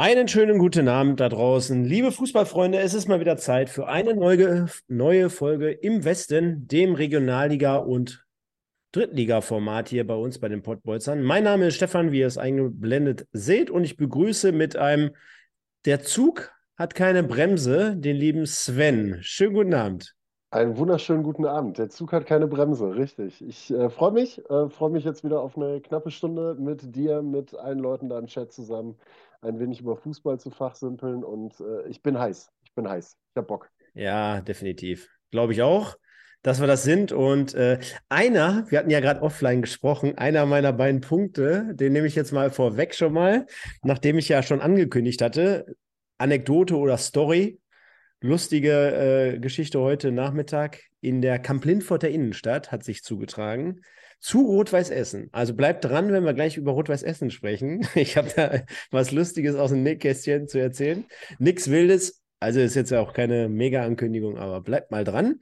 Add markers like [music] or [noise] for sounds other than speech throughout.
Einen schönen guten Abend da draußen. Liebe Fußballfreunde, es ist mal wieder Zeit für eine neue, neue Folge im Westen, dem Regionalliga- und Drittliga-Format hier bei uns bei den Pottbolzern. Mein Name ist Stefan, wie ihr es eingeblendet seht, und ich begrüße mit einem Der Zug hat keine Bremse, den lieben Sven. Schönen guten Abend. Einen wunderschönen guten Abend. Der Zug hat keine Bremse, richtig. Ich äh, freue mich, äh, freue mich jetzt wieder auf eine knappe Stunde mit dir, mit allen Leuten da im Chat zusammen, ein wenig über Fußball zu fachsimpeln und äh, ich bin heiß. Ich bin heiß. Ich habe Bock. Ja, definitiv. Glaube ich auch, dass wir das sind. Und äh, einer, wir hatten ja gerade offline gesprochen, einer meiner beiden Punkte, den nehme ich jetzt mal vorweg schon mal, nachdem ich ja schon angekündigt hatte, Anekdote oder Story lustige äh, Geschichte heute Nachmittag in der Kamp-Lindforter Innenstadt hat sich zugetragen zu Rot-Weiß Essen. Also bleibt dran, wenn wir gleich über Rot-Weiß Essen sprechen. [laughs] Ich habe da was Lustiges aus dem Nähkästchen zu erzählen. Nichts Wildes. Also ist jetzt ja auch keine Mega-Ankündigung, aber bleibt mal dran.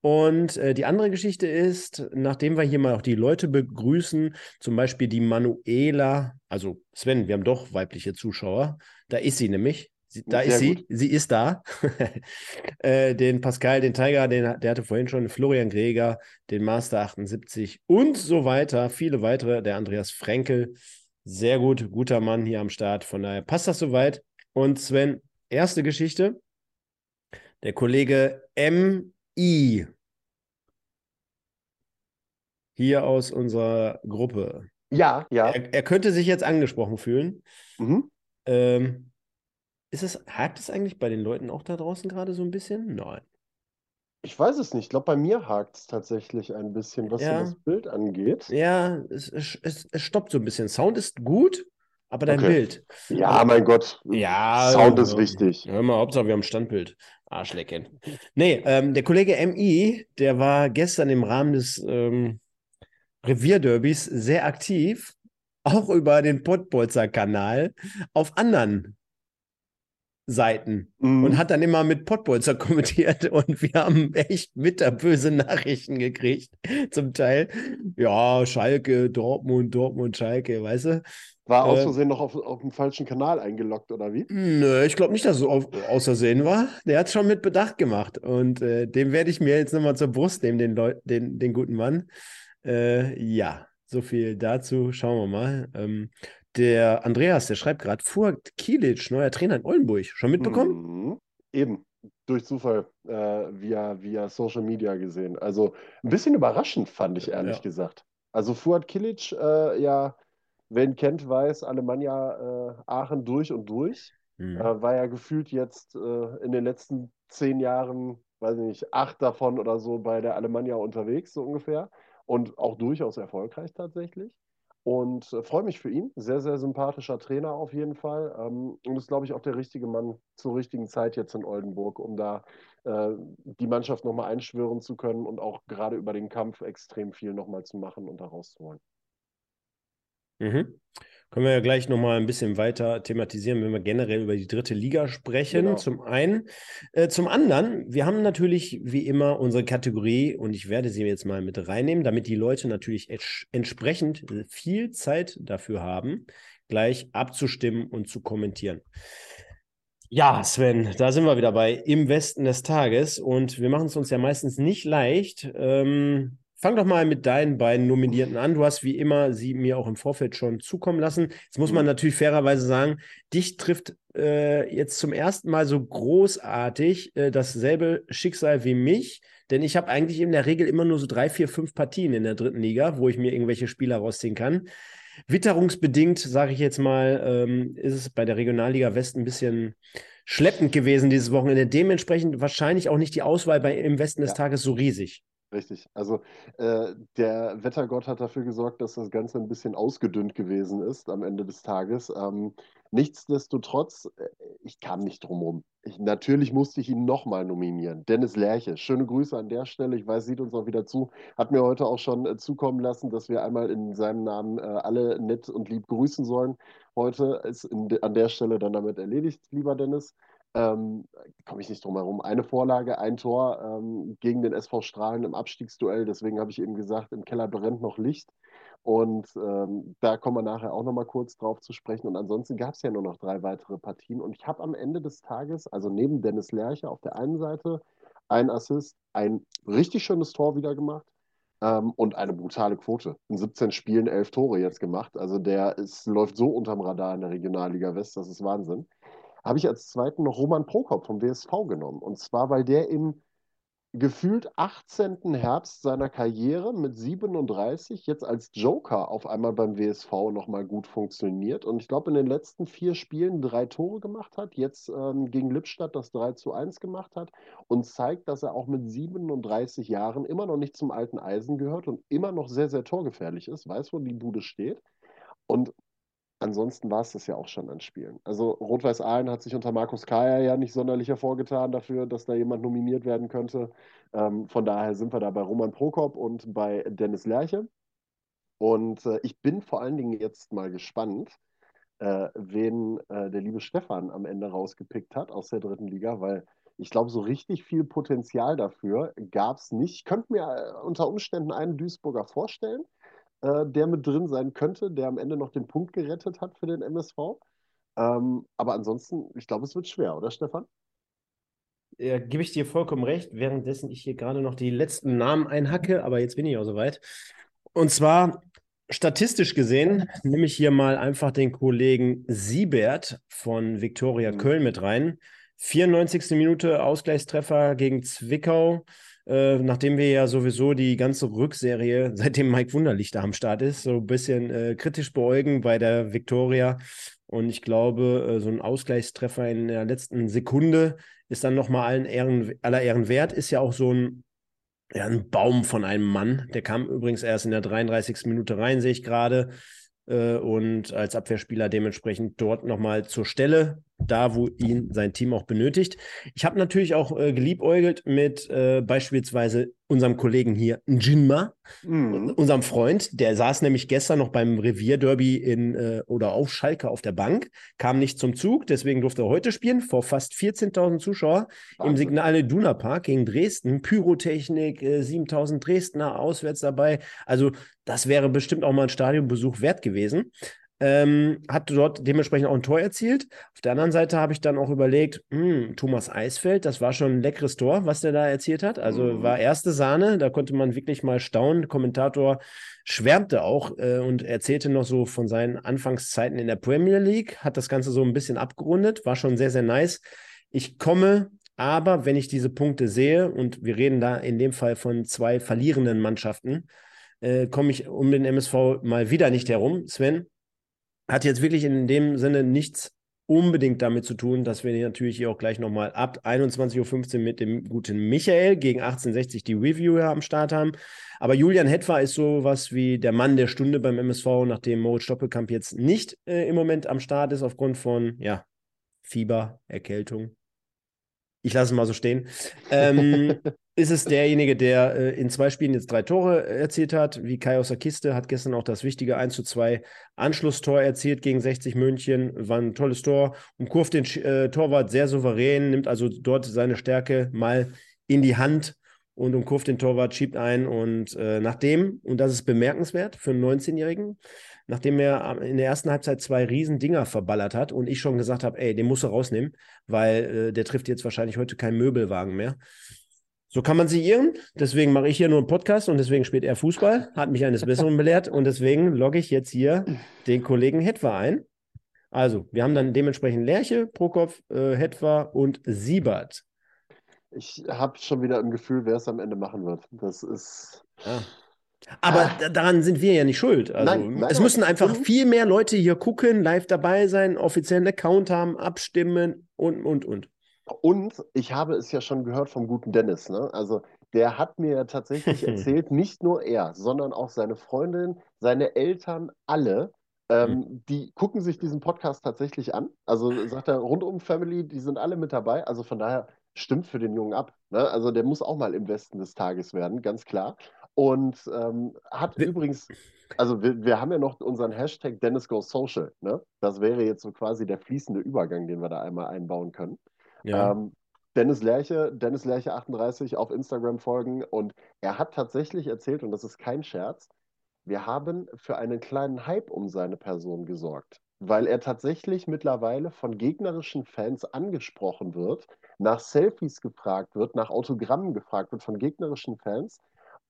Und äh, die andere Geschichte ist, nachdem wir hier mal auch die Leute begrüßen, zum Beispiel die Manuela, also Sven, wir haben doch weibliche Zuschauer, da ist sie nämlich, Sie, da Sehr ist sie, gut. sie ist da. [laughs] äh, den Pascal, den Tiger, den, der hatte vorhin schon Florian Greger, den Master 78 und so weiter. Viele weitere, der Andreas Frenkel. Sehr gut, guter Mann hier am Start. Von daher passt das soweit. Und Sven, erste Geschichte. Der Kollege M.I. Hier aus unserer Gruppe. Ja, ja. Er, er könnte sich jetzt angesprochen fühlen. Mhm. Ähm, ist es, hakt es eigentlich bei den Leuten auch da draußen gerade so ein bisschen? Nein. Ich weiß es nicht. Ich glaube, bei mir hakt es tatsächlich ein bisschen, was Ja. so das Bild angeht. Ja, es, es, es, stoppt so ein bisschen. Sound ist gut, aber dein Okay. Bild. Ja, Also, mein Gott. ja, Sound ist wichtig. Hör mal, Hauptsache wir haben Standbild. Arschlecken. Nee, ähm, der Kollege MI, der war gestern im Rahmen des ähm, Revierderbys sehr aktiv, auch über den Pottbolzer-Kanal auf anderen Seiten und Mhm. hat dann immer mit Pottbolzer [laughs] kommentiert und wir haben echt bitterböse Nachrichten gekriegt, zum Teil. Ja, Schalke, Dortmund, Dortmund, Schalke, weißt du? War aus Äh, Versehen noch auf, auf dem falschen Kanal eingeloggt, oder wie? Nö, ich glaube nicht, dass es auf, aus Versehen war. Der hat es schon mit Bedacht gemacht und äh, dem werde ich mir jetzt nochmal zur Brust nehmen, den, Leu den, den guten Mann. Äh, ja, so viel dazu. Schauen wir mal. Ähm, der Andreas, der schreibt gerade, Fuad Kilic, neuer Trainer in Oldenburg. Schon mitbekommen? Mhm. Eben, durch Zufall, äh, via, via Social Media gesehen. Also ein bisschen überraschend, fand ich ehrlich Ja. gesagt. Also Fuad Kilic, äh, ja, wer ihn kennt, weiß, Alemannia äh, Aachen durch und durch. Mhm. Äh, war ja gefühlt jetzt äh, in den letzten zehn Jahren, weiß ich nicht, acht davon oder so bei der Alemannia unterwegs, so ungefähr. Und auch durchaus erfolgreich tatsächlich. Und äh, freue mich für ihn. Sehr, sehr sympathischer Trainer auf jeden Fall. Ähm, und ist, glaube ich, auch der richtige Mann zur richtigen Zeit jetzt in Oldenburg, um da äh, die Mannschaft nochmal einschwören zu können und auch gerade über den Kampf extrem viel nochmal zu machen und da rauszuholen. Mhm. Können wir ja gleich nochmal ein bisschen weiter thematisieren, wenn wir generell über die dritte Liga sprechen. Genau. Zum einen. Äh, zum anderen, wir haben natürlich wie immer unsere Kategorie und ich werde sie jetzt mal mit reinnehmen, damit die Leute natürlich ents- entsprechend viel Zeit dafür haben, gleich abzustimmen und zu kommentieren. Ja, Sven, da sind wir wieder bei Im Westen des Tages und wir machen es uns ja meistens nicht leicht. Ähm, fang doch mal mit deinen beiden Nominierten an. Du hast wie immer sie mir auch im Vorfeld schon zukommen lassen. Jetzt muss man Mhm. natürlich fairerweise sagen, dich trifft äh, jetzt zum ersten Mal so großartig äh, dasselbe Schicksal wie mich, denn ich habe eigentlich in der Regel immer nur so drei, vier, fünf Partien in der dritten Liga, wo ich mir irgendwelche Spieler rausziehen kann. Witterungsbedingt, sage ich jetzt mal, ähm, ist es bei der Regionalliga West ein bisschen schleppend gewesen dieses Wochenende. Dementsprechend wahrscheinlich auch nicht die Auswahl bei, im Westen des Ja. Tages so riesig. Richtig. Also äh, der Wettergott hat dafür gesorgt, dass das Ganze ein bisschen ausgedünnt gewesen ist am Ende des Tages. Ähm, nichtsdestotrotz, äh, ich kam nicht drum rum. Ich, natürlich musste ich ihn nochmal nominieren. Dennis Lerche, schöne Grüße an der Stelle. Ich weiß, sieht uns auch wieder zu. Hat mir heute auch schon äh, zukommen lassen, dass wir einmal in seinem Namen äh, alle nett und lieb grüßen sollen. Heute ist de- an der Stelle dann damit erledigt, lieber Dennis. Ähm, komme ich nicht drum herum. Eine Vorlage, ein Tor ähm, gegen den SV Strahlen im Abstiegsduell. Deswegen habe ich eben gesagt, im Keller brennt noch Licht. Und ähm, da kommen wir nachher auch nochmal kurz drauf zu sprechen. Und ansonsten gab es ja nur noch drei weitere Partien. Und ich habe am Ende des Tages, also neben Dennis Lerche auf der einen Seite, ein Assist, ein richtig schönes Tor wieder gemacht ähm, und eine brutale Quote. In 17 Spielen elf Tore jetzt gemacht. Also der ist, läuft so unterm Radar in der Regionalliga West, das ist Wahnsinn. Habe ich als zweiten noch Roman Prokop vom WSV genommen. Und zwar, weil der im gefühlt 18. Herbst seiner Karriere mit 37 jetzt als Joker auf einmal beim WSV nochmal gut funktioniert. Und ich glaube, in den letzten vier Spielen drei Tore gemacht hat, jetzt ähm, gegen Lippstadt das 3 zu 1 gemacht hat und zeigt, dass er auch mit 37 Jahren immer noch nicht zum alten Eisen gehört und immer noch sehr, sehr torgefährlich ist, weiß, wo die Bude steht. Und ansonsten war es das ja auch schon an Spielen. Also Rot-Weiß Aalen hat sich unter Markus Kaya ja nicht sonderlich hervorgetan dafür, dass da jemand nominiert werden könnte. Ähm, von daher sind wir da bei Roman Prokop und bei Dennis Lerche. Und äh, ich bin vor allen Dingen jetzt mal gespannt, äh, wen äh, der liebe Stefan am Ende rausgepickt hat aus der dritten Liga, weil ich glaube, so richtig viel Potenzial dafür gab es nicht. Ich könnte mir äh, unter Umständen einen Duisburger vorstellen, äh, der mit drin sein könnte, der am Ende noch den Punkt gerettet hat für den MSV. Ähm, aber ansonsten, ich glaube, es wird schwer, oder Stefan? Ja, gebe ich dir vollkommen recht, währenddessen ich hier gerade noch die letzten Namen einhacke, aber jetzt bin ich auch soweit. Und zwar statistisch gesehen nehme ich hier mal einfach den Kollegen Siebert von Viktoria mhm. Köln mit rein. 94. Minute Ausgleichstreffer gegen Zwickau. Äh, nachdem wir ja sowieso die ganze Rückserie, [laughs] seitdem Mike Wunderlich da am Start ist, so ein bisschen äh, kritisch beäugen bei der Viktoria. Und ich glaube, äh, so ein Ausgleichstreffer in der letzten Sekunde ist dann nochmal allen Ehren, aller Ehren wert. Ist ja auch so ein, ja, ein Baum von einem Mann. Der kam übrigens erst in der 33. Minute rein, sehe ich gerade. Äh, und als Abwehrspieler dementsprechend dort nochmal zur Stelle da, wo ihn sein Team auch benötigt. Ich habe natürlich auch äh, geliebäugelt mit äh, beispielsweise unserem Kollegen hier, Njinma, mhm. unserem Freund. Der saß nämlich gestern noch beim Revierderby in äh, oder auf Schalke auf der Bank, kam nicht zum Zug, deswegen durfte er heute spielen vor fast 14.000 Zuschauer im Signale Duna Park gegen Dresden. Pyrotechnik, äh, 7.000 Dresdner auswärts dabei. Also das wäre bestimmt auch mal ein Stadionbesuch wert gewesen. Ähm, hat dort dementsprechend auch ein Tor erzielt. Auf der anderen Seite habe ich dann auch überlegt, mh, hm, Thomas Eisfeld, das war schon ein leckeres Tor, was der da erzielt hat. Also mhm. war erste Sahne, da konnte man wirklich mal staunen. Der Kommentator schwärmte auch äh, und erzählte noch so von seinen Anfangszeiten in der Premier League, hat das Ganze so ein bisschen abgerundet, war schon sehr, sehr nice. Ich komme aber, wenn ich diese Punkte sehe, und wir reden da in dem Fall von zwei verlierenden Mannschaften, äh, komme ich um den MSV mal wieder nicht herum. Sven, hat jetzt wirklich in dem Sinne nichts unbedingt damit zu tun, dass wir natürlich hier auch gleich nochmal ab 21.15 Uhr mit dem guten Michael gegen 1860 die Review am Start haben. Aber Julian Hetfer ist sowas wie der Mann der Stunde beim MSV, nachdem Moritz Stoppelkamp jetzt nicht äh, im Moment am Start ist aufgrund von ja, Fieber, Erkältung. Ich lasse es mal so stehen. Ähm, [laughs] ist es derjenige, der äh, in zwei Spielen jetzt drei Tore erzielt hat, wie Kai aus der Kiste, hat gestern auch das wichtige 1 zu 2 Anschlusstor erzielt gegen 60 München, war ein tolles Tor. Und kurft den äh, Torwart sehr souverän, nimmt also dort seine Stärke mal in die Hand. Und umkurft den Torwart, schiebt ein. Und äh, nachdem, und das ist bemerkenswert für einen 19-Jährigen, nachdem er in der ersten Halbzeit zwei riesen Dinger verballert hat und ich schon gesagt habe, ey, den musst du rausnehmen, weil äh, der trifft jetzt wahrscheinlich heute keinen Möbelwagen mehr. So kann man sich irren. Deswegen mache ich hier nur einen Podcast und deswegen spielt er Fußball, hat mich eines Besseren belehrt und deswegen logge ich jetzt hier den Kollegen Hetwa ein. Also, wir haben dann dementsprechend Lerche, Prokop, äh, Hetwa und Siebert. Ich habe schon wieder im Gefühl, wer es am Ende machen wird. Das ist. Ah. Aber ah. daran sind wir ja nicht schuld. Also, nein, nein, es müssen einfach viel mehr Leute hier gucken, live dabei sein, offiziellen Account haben, abstimmen und, und, und. Und ich habe es ja schon gehört vom guten Dennis. Ne? Also der hat mir tatsächlich [laughs] erzählt, nicht nur er, sondern auch seine Freundin, seine Eltern, alle, ähm, mhm. die gucken sich diesen Podcast tatsächlich an. Also sagt er, rundum Family, die sind alle mit dabei. Also von daher stimmt für den Jungen ab. Ne? Also der muss auch mal im Westen des Tages werden, ganz klar. Und ähm, hat wir übrigens, also wir, wir haben ja noch unseren Hashtag Dennis Goes Social. Ne? Das wäre jetzt so quasi der fließende Übergang, den wir da einmal einbauen können. Ja. Ähm, Dennis Lerche, Dennis Lerche 38 auf Instagram folgen und er hat tatsächlich erzählt, und das ist kein Scherz, wir haben für einen kleinen Hype um seine Person gesorgt, weil er tatsächlich mittlerweile von gegnerischen Fans angesprochen wird, nach Selfies gefragt wird, nach Autogrammen gefragt wird von gegnerischen Fans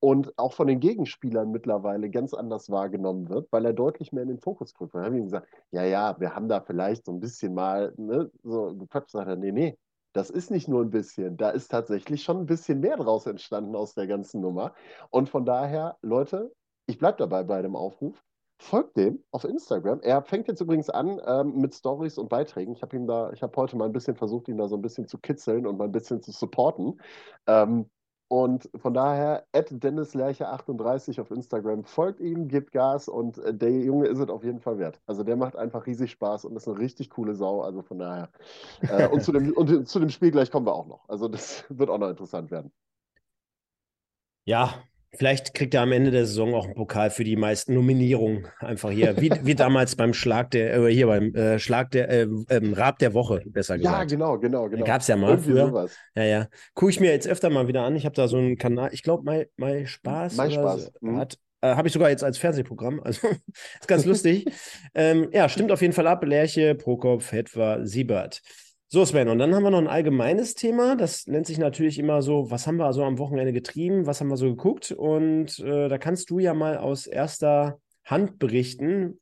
und auch von den Gegenspielern mittlerweile ganz anders wahrgenommen wird, weil er deutlich mehr in den Fokus rückt. Wir haben ihm gesagt, ja, ja, wir haben da vielleicht so ein bisschen mal ne, so gequatscht, sagt er, nee, nee, das ist nicht nur ein bisschen, da ist tatsächlich schon ein bisschen mehr draus entstanden aus der ganzen Nummer. Und von daher, Leute, ich bleibe dabei bei dem Aufruf. Folgt dem auf Instagram. Er fängt jetzt übrigens an ähm, mit Stories und Beiträgen. Ich habe ihm da, ich habe heute mal ein bisschen versucht, ihn da so ein bisschen zu kitzeln und mal ein bisschen zu supporten. Ähm, und von daher, Dennis Lerche 38 auf Instagram, folgt ihm, gibt Gas und äh, der Junge ist es auf jeden Fall wert. Also der macht einfach riesig Spaß und ist eine richtig coole Sau. Also von daher. Äh, und, zu dem, und zu dem Spiel gleich kommen wir auch noch. Also das [laughs] wird auch noch interessant werden. Ja, Vielleicht kriegt er am Ende der Saison auch einen Pokal für die meisten Nominierungen. Einfach hier, wie, [laughs] wie damals beim Schlag der, äh, hier beim äh, Schlag der, äh, ähm, Rab der Woche, besser gesagt. Ja, genau, genau, genau. Gab es ja mal Irgendwie früher. Sowas. Ja, ja. Gucke ich mir jetzt öfter mal wieder an. Ich habe da so einen Kanal, ich glaube, mein, mein Spaß. Mein Spaß. So, mhm. hat, äh, habe ich sogar jetzt als Fernsehprogramm. Also [laughs] ist ganz lustig. [laughs] ähm, ja, stimmt auf jeden Fall ab. Lerche, Prokop, Hetwa, Siebert. So, Sven, und dann haben wir noch ein allgemeines Thema. Das nennt sich natürlich immer so, was haben wir also am Wochenende getrieben, was haben wir so geguckt? Und äh, da kannst du ja mal aus erster Hand berichten.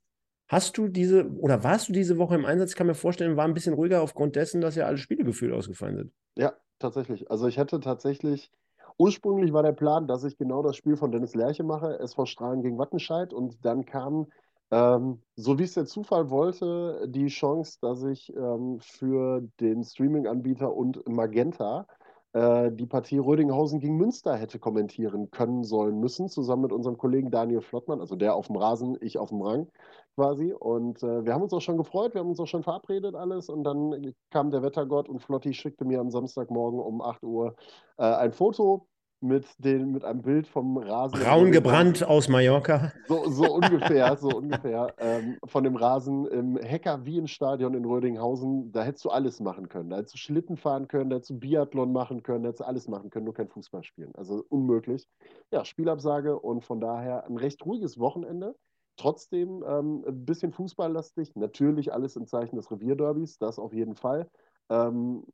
Hast du diese oder warst du diese Woche im Einsatz? Ich kann mir vorstellen, war ein bisschen ruhiger aufgrund dessen, dass ja alle Spiele gefühlt ausgefallen sind. Ja, tatsächlich. Also ich hätte tatsächlich, ursprünglich war der Plan, dass ich genau das Spiel von Dennis Lerche mache, SV Strahlen gegen Wattenscheid. Und dann kam ähm, so wie es der Zufall wollte, die Chance, dass ich ähm, für den Streaming-Anbieter und Magenta äh, die Partie Rödinghausen gegen Münster hätte kommentieren können, sollen, müssen, zusammen mit unserem Kollegen Daniel Flottmann, also der auf dem Rasen, ich auf dem Rang quasi. Und äh, wir haben uns auch schon gefreut, wir haben uns auch schon verabredet alles und dann kam der Wettergott und Flotti schickte mir am Samstagmorgen um 8 Uhr äh, ein Foto mit, den, mit einem Bild vom Rasen. Braun gebrannt aus Mallorca. So, so [laughs] ungefähr, so ungefähr. Ähm, von dem Rasen im Hecker-Wien-Stadion in Rödinghausen. Da hättest du alles machen können. Da hättest du Schlitten fahren können, da hättest du Biathlon machen können, da hättest du alles machen können, nur kein Fußball spielen. Also unmöglich. Ja, Spielabsage und von daher ein recht ruhiges Wochenende. Trotzdem ähm, ein bisschen fußballlastig. Natürlich alles im Zeichen des Revierderbys, das auf jeden Fall. Ähm,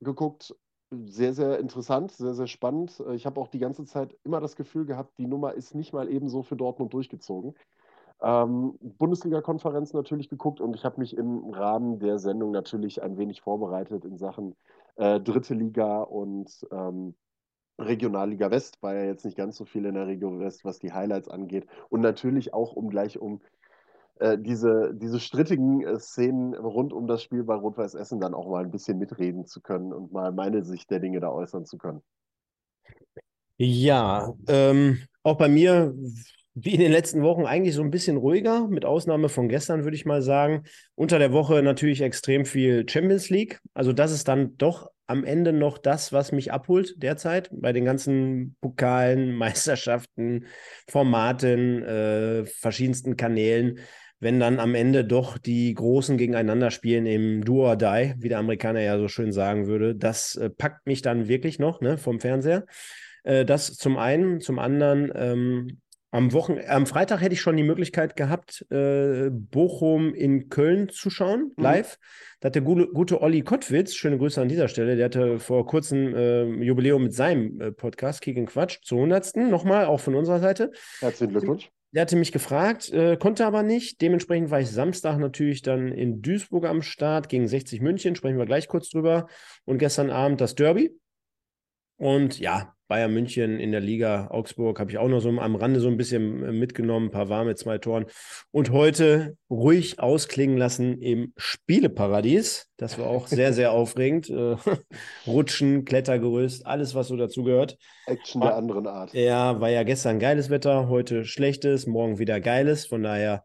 geguckt, sehr, sehr interessant, sehr, sehr spannend. Äh, ich habe auch die ganze Zeit immer das Gefühl gehabt, die Nummer ist nicht mal ebenso für Dortmund durchgezogen. Ähm, Bundesliga-Konferenz natürlich geguckt und ich habe mich im Rahmen der Sendung natürlich ein wenig vorbereitet in Sachen äh, Dritte Liga und ähm, Regionalliga West. War ja jetzt nicht ganz so viel in der Region West, was die Highlights angeht. Und natürlich auch, um gleich um äh, diese, diese strittigen äh, Szenen rund um das Spiel bei Rot-Weiß Essen dann auch mal ein bisschen mitreden zu können und mal meine Sicht der Dinge da äußern zu können. Ja, ähm, auch bei mir, wie in den letzten Wochen, eigentlich so ein bisschen ruhiger, mit Ausnahme von gestern, würde ich mal sagen. Unter der Woche natürlich extrem viel Champions League. Also, das ist dann doch am Ende noch das, was mich abholt derzeit bei den ganzen Pokalen, [laughs] Meisterschaften, Formaten, äh, verschiedensten Kanälen wenn dann am Ende doch die Großen gegeneinander spielen im Do or Die, wie der Amerikaner ja so schön sagen würde, das äh, packt mich dann wirklich noch ne, vom Fernseher. Äh, das zum einen, zum anderen ähm, am, Wochen am Freitag hätte ich schon die Möglichkeit gehabt, äh, Bochum in Köln zu schauen, mhm. live. Da hat der gute, gute Olli Kottwitz, schöne Grüße an dieser Stelle, der hatte vor kurzem äh, Jubiläum mit seinem äh, Podcast Kick Quatsch zu 100. Nochmal, auch von unserer Seite. Herzlichen Glückwunsch. Der hatte mich gefragt, äh, konnte aber nicht. Dementsprechend war ich Samstag natürlich dann in Duisburg am Start gegen 60 München. Sprechen wir gleich kurz drüber. Und gestern Abend das Derby. Und ja, Bayern München in der Liga, Augsburg habe ich auch noch so am Rande so ein bisschen äh, mitgenommen, ein paar warme zwei Toren. Und heute ruhig ausklingen lassen im Spieleparadies. Das war auch sehr, sehr aufregend. Äh, [laughs] Rutschen, Klettergerüst, alles, was so dazugehört. Action der anderen Art. Ja, war ja gestern geiles Wetter, heute schlechtes, morgen wieder geiles. Von daher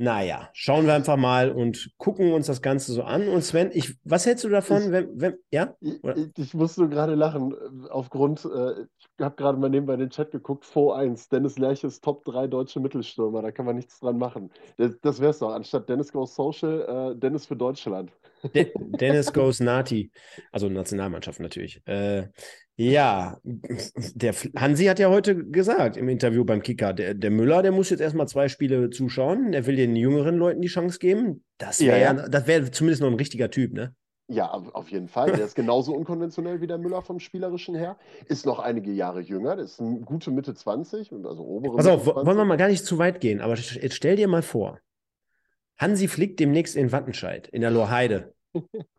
naja, schauen wir einfach mal und gucken uns das Ganze so an. Und Sven, ich, was hältst du davon, ich, wenn, wenn, ja? Ich, ich musste gerade lachen, aufgrund, äh, ich habe gerade mal nebenbei den Chat geguckt, 4-1, Dennis Lerches Top 3 deutsche Mittelstürmer, da kann man nichts dran machen. Das, das wäre es doch, anstatt Dennis Goes Social, äh, Dennis für Deutschland. De Dennis [laughs] Goes Nati, also Nationalmannschaft natürlich. Äh, Ja, [laughs] der Hansi hat ja heute gesagt im Interview beim Kicker, der, der Müller, der muss jetzt erstmal zwei Spiele zuschauen. Der will den jüngeren Leuten die Chance geben. Das wäre ja, ja. das wäre zumindest noch ein richtiger Typ, ne? Ja, auf jeden Fall. Der ist genauso unkonventionell wie der Müller vom Spielerischen her. Ist noch einige Jahre jünger. Der ist eine gute Mitte 20 und also obere. Pass auf, wollen wir mal gar nicht zu weit gehen, aber jetzt stell dir mal vor, Hansi fliegt demnächst in Wattenscheid, in der Lorheide. [laughs]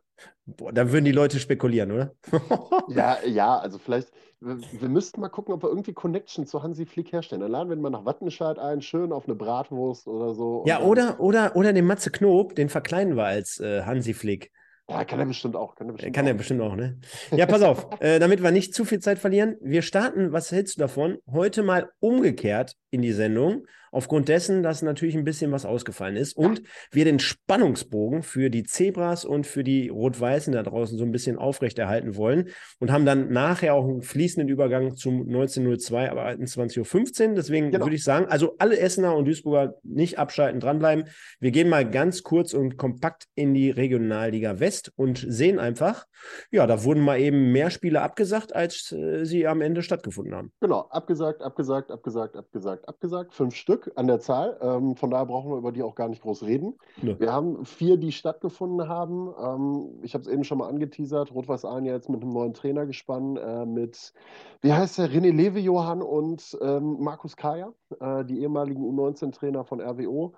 Boah, da würden die Leute spekulieren, oder? [laughs] ja, ja, also vielleicht, wir, wir, müssten mal gucken, ob wir irgendwie Connection zu Hansi Flick herstellen. Dann laden wir mal nach Wattenscheid ein, schön auf eine Bratwurst oder so. Ja, oder, oder, oder den Matze Knob, den verkleinen wir als äh, Hansi Flick. Ja, kann er bestimmt auch. Kann er bestimmt, kann auch. Er bestimmt auch, ne? Ja, pass auf, [laughs] äh, damit wir nicht zu viel Zeit verlieren. Wir starten, was hältst du davon? Heute mal umgekehrt in die Sendung aufgrund dessen, dass natürlich ein bisschen was ausgefallen ist und wir den Spannungsbogen für die Zebras und für die Rot-Weißen da draußen so ein bisschen aufrechterhalten wollen und haben dann nachher auch einen fließenden Übergang zum 1902, aber 21.15 Uhr. Deswegen genau. würde ich sagen, also alle Essener und Duisburger nicht abschalten, dranbleiben. Wir gehen mal ganz kurz und kompakt in die Regionalliga West und sehen einfach, ja, da wurden mal eben mehr Spiele abgesagt, als äh, sie am Ende stattgefunden haben. Genau, abgesagt, abgesagt, abgesagt, abgesagt, abgesagt. Fünf Stück. Stück an der Zahl. Ähm, von daher brauchen wir über die auch gar nicht groß reden. Ne. Wir haben vier, die stattgefunden haben. Ähm, ich habe es eben schon mal angeteasert. Rot-Weiß Aalen ja jetzt mit einem neuen Trainer gespannt, äh, mit, wie heißt der, René Lewe-Johann und ähm, Markus Kaya, äh, die ehemaligen U19-Trainer von RWO,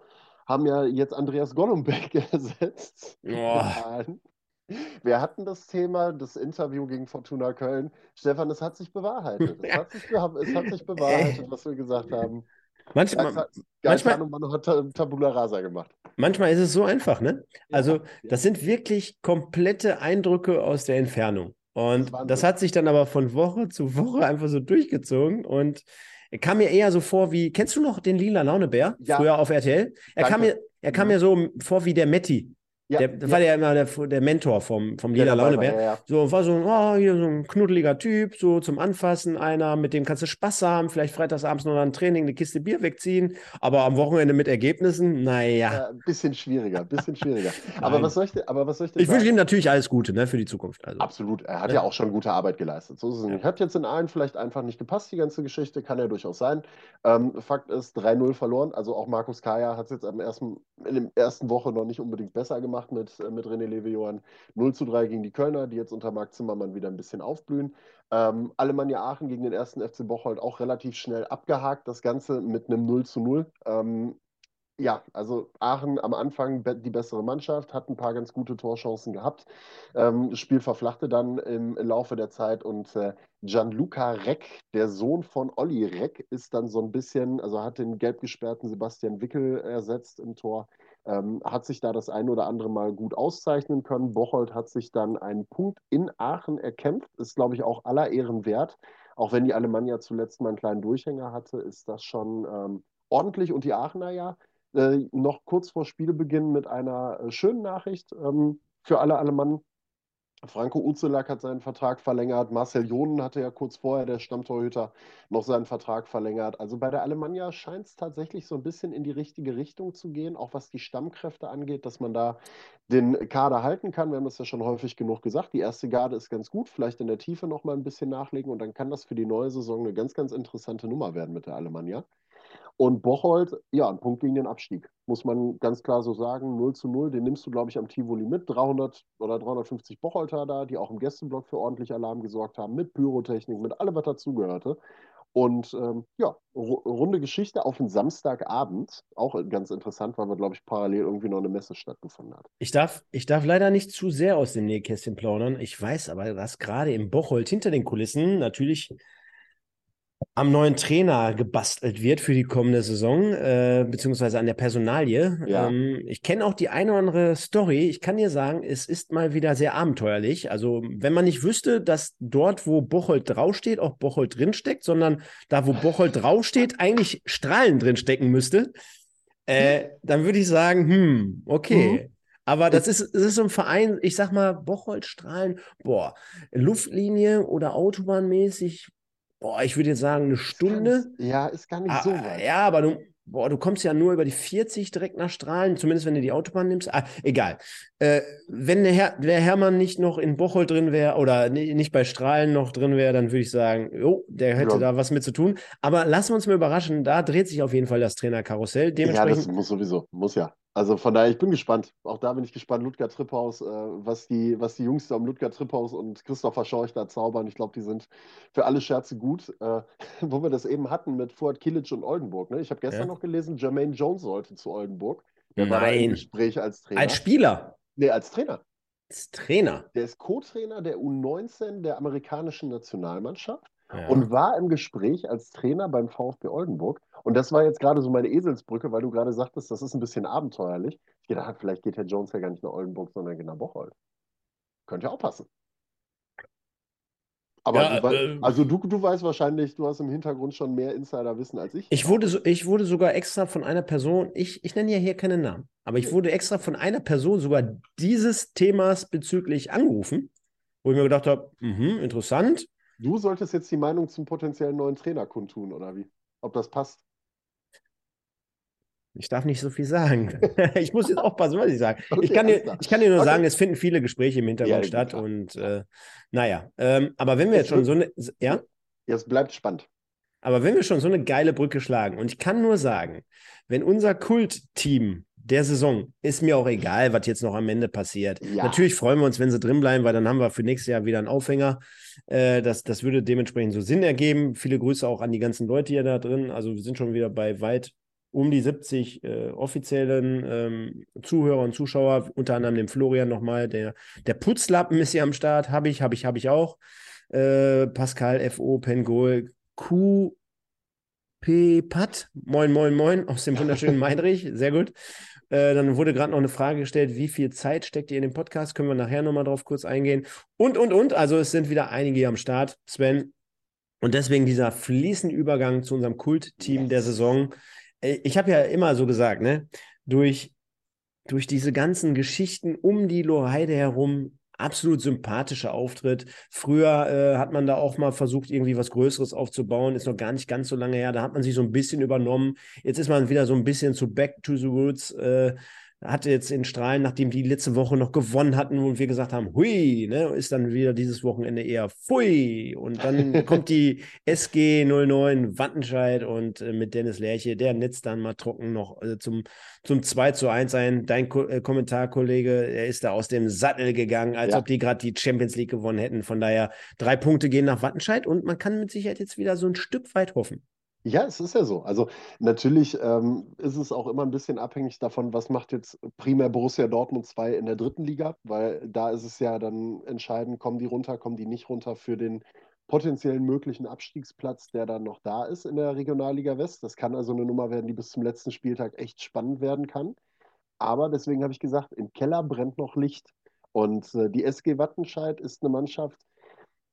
haben ja jetzt Andreas Golombek [laughs] ersetzt. Wir hatten das Thema, das Interview gegen Fortuna Köln. Stefan, es hat sich bewahrheitet. Es hat sich, es hat sich bewahrheitet, was wir gesagt [laughs] haben. Manchmal, Geist manchmal hat Tabula Rasa gemacht. Manchmal ist es so einfach, ne? Also, ja, das sind wirklich komplette Eindrücke aus der Entfernung. Und das, das, hat sich dann aber von Woche zu Woche einfach so durchgezogen und er kam mir eher so vor wie, kennst du noch den lila Launebär? Ja. Früher auf RTL? Er kam mir, er kam mir so vor wie der Metti. Ja, der, das ja. war ja immer der, der Mentor vom, vom Lila Launebär. Ja, ja. So, war so, oh, hier so ein knuddeliger Typ, so zum Anfassen, einer, mit dem kannst du Spaß haben, vielleicht freitagsabends noch ein Training, eine Kiste Bier wegziehen, aber am Wochenende mit Ergebnissen, naja. Ein bisschen schwieriger, bisschen schwieriger. [laughs] aber, was soll ich, aber was soll ich Ich wünsche ihm natürlich alles Gute ne, für die Zukunft. Also. Absolut, er hat ja. auch schon gute Arbeit geleistet. So ist es. Hat jetzt in allen vielleicht einfach nicht gepasst, die ganze Geschichte, kann ja durchaus sein. Ähm, Fakt ist, 3-0 verloren, also auch Markus Kaya hat es jetzt am ersten, in der ersten Woche noch nicht unbedingt besser gemacht mit, äh, mit René Levejohann. 0 zu 3 gegen die Kölner, die jetzt unter Marc Zimmermann wieder ein bisschen aufblühen. Ähm, Alemannia Aachen gegen den ersten FC Bocholt auch relativ schnell abgehakt, das Ganze mit einem 0 zu 0. Ähm, ja, also Aachen am Anfang die bessere Mannschaft, hat ein paar ganz gute Torchancen gehabt. Ähm, das Spiel verflachte dann im, Laufe der Zeit und äh, Gianluca Reck, der Sohn von Olli Reck, ist dann so ein bisschen, also hat den gelb gesperrten Sebastian Wickel ersetzt im Tor. Ähm, hat sich da das ein oder andere Mal gut auszeichnen können. Bocholt hat sich dann einen Punkt in Aachen erkämpft, ist, glaube ich, auch aller Ehren wert. Auch wenn die Alemannia zuletzt mal einen kleinen Durchhänger hatte, ist das schon ähm, ordentlich. Und die Aachener ja äh, noch kurz vor Spielbeginn mit einer äh, schönen Nachricht ähm, für alle Alemannen. Franco Uzelak hat seinen Vertrag verlängert. Marcel Jonen hatte ja kurz vorher, der Stammtorhüter, noch seinen Vertrag verlängert. Also bei der Alemannia scheint es tatsächlich so ein bisschen in die richtige Richtung zu gehen, auch was die Stammkräfte angeht, dass man da den Kader halten kann. Wir haben das ja schon häufig genug gesagt. Die erste Garde ist ganz gut, vielleicht in der Tiefe noch mal ein bisschen nachlegen und dann kann das für die neue Saison eine ganz, ganz interessante Nummer werden mit der Alemannia. Und Bocholt, ja, ein Punkt gegen den Abstieg. Muss man ganz klar so sagen. 0 zu 0, den nimmst du, glaube ich, am Tivoli mit. 300 oder 350 Bocholter da, die auch im Gästeblock für ordentlich Alarm gesorgt haben, mit Pyrotechnik, mit allem, was dazugehörte. Und ähm, ja, runde Geschichte auf den Samstagabend. Auch ganz interessant, weil wir, glaube ich, parallel irgendwie noch eine Messe stattgefunden hat. Ich darf, ich darf leider nicht zu sehr aus dem Nähkästchen plaudern. Ich weiß aber, dass gerade im Bocholt hinter den Kulissen natürlich am neuen Trainer gebastelt wird für die kommende Saison, äh, beziehungsweise an der Personalie. Ja. Ähm, ich kenne auch die eine oder andere Story. Ich kann dir sagen, es ist mal wieder sehr abenteuerlich. Also, wenn man nicht wüsste, dass dort, wo Bocholt draufsteht, auch Bocholt drinsteckt, sondern da, wo Bocholt draufsteht, eigentlich Strahlen drinstecken müsste, äh, dann würde ich sagen, hm, okay. Mhm. Aber das ist, das ist so ein Verein, ich sag mal, Bocholt, Strahlen, boah, Luftlinie oder Autobahnmäßig, boah, ich würde jetzt sagen, eine Stunde. ja, ist gar nicht ah, so weit. Ja, aber du, boah, du kommst ja nur über die 40 direkt nach Strahlen, zumindest wenn du die Autobahn nimmst. Ah, egal. Äh, wenn der, Herr, der Hermann nicht noch in Bocholt drin wäre oder nicht bei Strahlen noch drin wäre, dann würde ich sagen, jo, der hätte ja. da was mit zu tun. Aber lassen wir uns mal überraschen, da dreht sich auf jeden Fall das Trainerkarussell. Ja, das muss sowieso, muss ja. Also von daher, ich bin gespannt. Auch da bin ich gespannt, Ludger Tripphaus, äh, was, die, was die Jungs da um Ludger Tripphaus und Christopher Schorch da zaubern. Ich glaube, die sind für alle Scherze gut. Äh, [laughs] wo wir das eben hatten mit Fuad Kilic und Oldenburg. Ne? Ich habe gestern ja. noch gelesen, Jermaine Jones sollte zu Oldenburg. Der Nein. war im Gespräch als Trainer. Als Spieler? Nee, als Trainer. Als Trainer? Der ist Co-Trainer der U19 der amerikanischen Nationalmannschaft ja. und war im Gespräch als Trainer beim VfB Oldenburg. Und das war jetzt gerade so meine Eselsbrücke, weil du gerade sagtest, das ist ein bisschen abenteuerlich. Ich gedacht, vielleicht geht Herr Jones ja gar nicht nach Oldenburg, sondern nach Bocholt. Könnte ja auch passen. Aber ja, du, äh, also du, du weißt wahrscheinlich, du hast im Hintergrund schon mehr Insiderwissen als ich. Ich wurde, so, ich wurde sogar extra von einer Person, ich, ich nenne ja hier keinen Namen, aber ich wurde extra von einer Person sogar dieses Themas bezüglich angerufen, wo ich mir gedacht habe, mh, interessant. Du solltest jetzt die Meinung zum potenziellen neuen Trainer kundtun, oder wie? Ob das passt? Ich darf nicht so viel sagen. [laughs] ich muss jetzt aufpassen, was ich sage. Okay, ich, kann dir, ich kann dir nur okay. sagen, es finden viele Gespräche im Hintergrund ja, statt. Und äh, naja, ähm, aber wenn wir jetzt schon so eine. Ja? Jetzt bleibt spannend. Aber wenn wir schon so eine geile Brücke schlagen, und ich kann nur sagen, wenn unser Kultteam der Saison, ist mir auch egal, was jetzt noch am Ende passiert. Ja. Natürlich freuen wir uns, wenn sie drin bleiben, weil dann haben wir für nächstes Jahr wieder einen Aufhänger. Äh, das, das würde dementsprechend so Sinn ergeben. Viele Grüße auch an die ganzen Leute hier da drin. Also wir sind schon wieder bei weit um die 70 äh, offiziellen ähm, Zuhörer und Zuschauer, unter anderem dem Florian nochmal, der, der Putzlappen ist hier am Start, habe ich, habe ich, habe ich auch. Äh, Pascal, FO, Pengol, Q, P, Pat, moin, moin, moin, aus dem wunderschönen [laughs] Meinrich, sehr gut. Äh, dann wurde gerade noch eine Frage gestellt, wie viel Zeit steckt ihr in dem Podcast? Können wir nachher nochmal drauf kurz eingehen. Und, und, und, also es sind wieder einige hier am Start. Sven, und deswegen dieser fließende Übergang zu unserem Kultteam yes. der Saison. Äh, ich habe ja immer so gesagt, ne, durch, durch diese ganzen Geschichten um die Loheide herum, absolut sympathischer Auftritt. Früher äh, hat man da auch mal versucht, irgendwie was Größeres aufzubauen, ist noch gar nicht ganz so lange her. Da hat man sich so ein bisschen übernommen. Jetzt ist man wieder so ein bisschen zu Back to the Roots. Äh, hatte jetzt in Strahlen, nachdem die letzte Woche noch gewonnen hatten und wir gesagt haben, hui, ne, ist dann wieder dieses Wochenende eher pfui. Und dann [laughs] kommt die SG 09 Wattenscheid und äh, mit Dennis Lerche, der netzt dann mal trocken noch äh, zum, zum 2 zu 1 ein. Dein Ko äh, Kommentarkollege, er ist da aus dem Sattel gegangen, als ja. ob die gerade die Champions League gewonnen hätten. Von daher, drei Punkte gehen nach Wattenscheid und man kann mit Sicherheit jetzt wieder so ein Stück weit hoffen. Ja, es ist ja so. Also natürlich ähm, ist es auch immer ein bisschen abhängig davon, was macht jetzt primär Borussia Dortmund 2 in der dritten Liga, weil da ist es ja dann entscheidend, kommen die runter, kommen die nicht runter für den potenziellen möglichen Abstiegsplatz, der dann noch da ist in der Regionalliga West. Das kann also eine Nummer werden, die bis zum letzten Spieltag echt spannend werden kann. Aber deswegen habe ich gesagt, im Keller brennt noch Licht. Und äh, die SG Wattenscheid ist eine Mannschaft,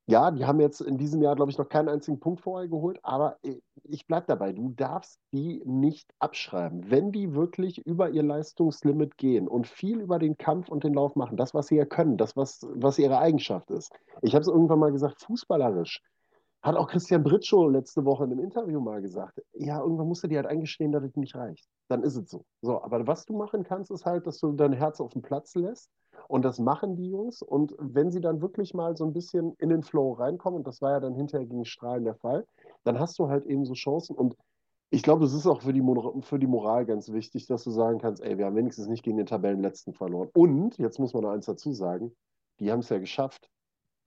ja, die haben jetzt in diesem Jahr, glaube ich, noch keinen einzigen Punkt vorher geholt, aber ich bleibe dabei, du darfst die nicht abschreiben. Wenn die wirklich über ihr Leistungslimit gehen und viel über den Kampf und den Lauf machen, das, was sie ja können, das, was, was ihre Eigenschaft ist. Ich habe es irgendwann mal gesagt, fußballerisch. Hat auch Christian Britschow letzte Woche in einem Interview mal gesagt. Ja, irgendwann musst du dir halt eingestehen, dass es nicht reicht. Dann ist es so. So, aber was du machen kannst, ist halt, dass du dein Herz auf den Platz lässt und das machen die Jungs. Und wenn sie dann wirklich mal so ein bisschen in den Flow reinkommen, und das war ja dann hinterher gegen Strahlen der Fall, dann hast du halt eben so Chancen. Und ich glaube, es ist auch für die, für die Moral ganz wichtig, dass du sagen kannst, ey, wir haben wenigstens nicht gegen den Tabellenletzten verloren. Und, jetzt muss man noch eins dazu sagen, die haben es ja geschafft,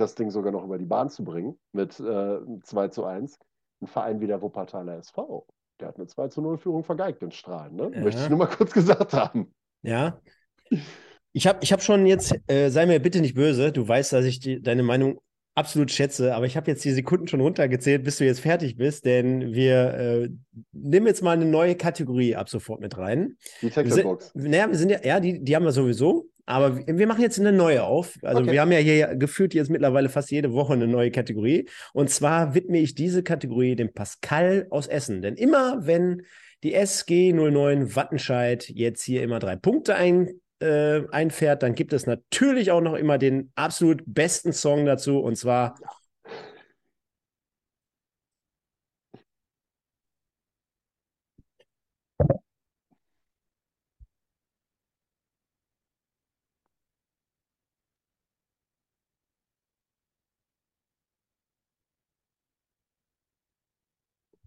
das Ding sogar noch über die Bahn zu bringen mit äh, 2 zu 1. Ein Verein wie der Wuppertaler SV, der hat eine 2 zu 0 Führung vergeigt in Strahlen. Ne? Ja. Möchte ich nur mal kurz gesagt haben. Ja. Ich habe ich hab schon jetzt, äh, sei mir bitte nicht böse, du weißt, dass ich die, deine Meinung absolut schätze, aber ich habe jetzt die Sekunden schon runtergezählt, bis du jetzt fertig bist, denn wir äh, nehmen jetzt mal eine neue Kategorie ab sofort mit rein. Die Textbox. Naja, wir sind ja, ja, die, die haben wir sowieso, aber wir machen jetzt eine neue auf. Also okay. wir haben ja hier gefühlt jetzt mittlerweile fast jede Woche eine neue Kategorie. Und zwar widme ich diese Kategorie dem Pascal aus Essen. Denn immer wenn die SG 09 Wattenscheid jetzt hier immer drei Punkte ein, äh, einfährt, dann gibt es natürlich auch noch immer den absolut besten Song dazu und zwar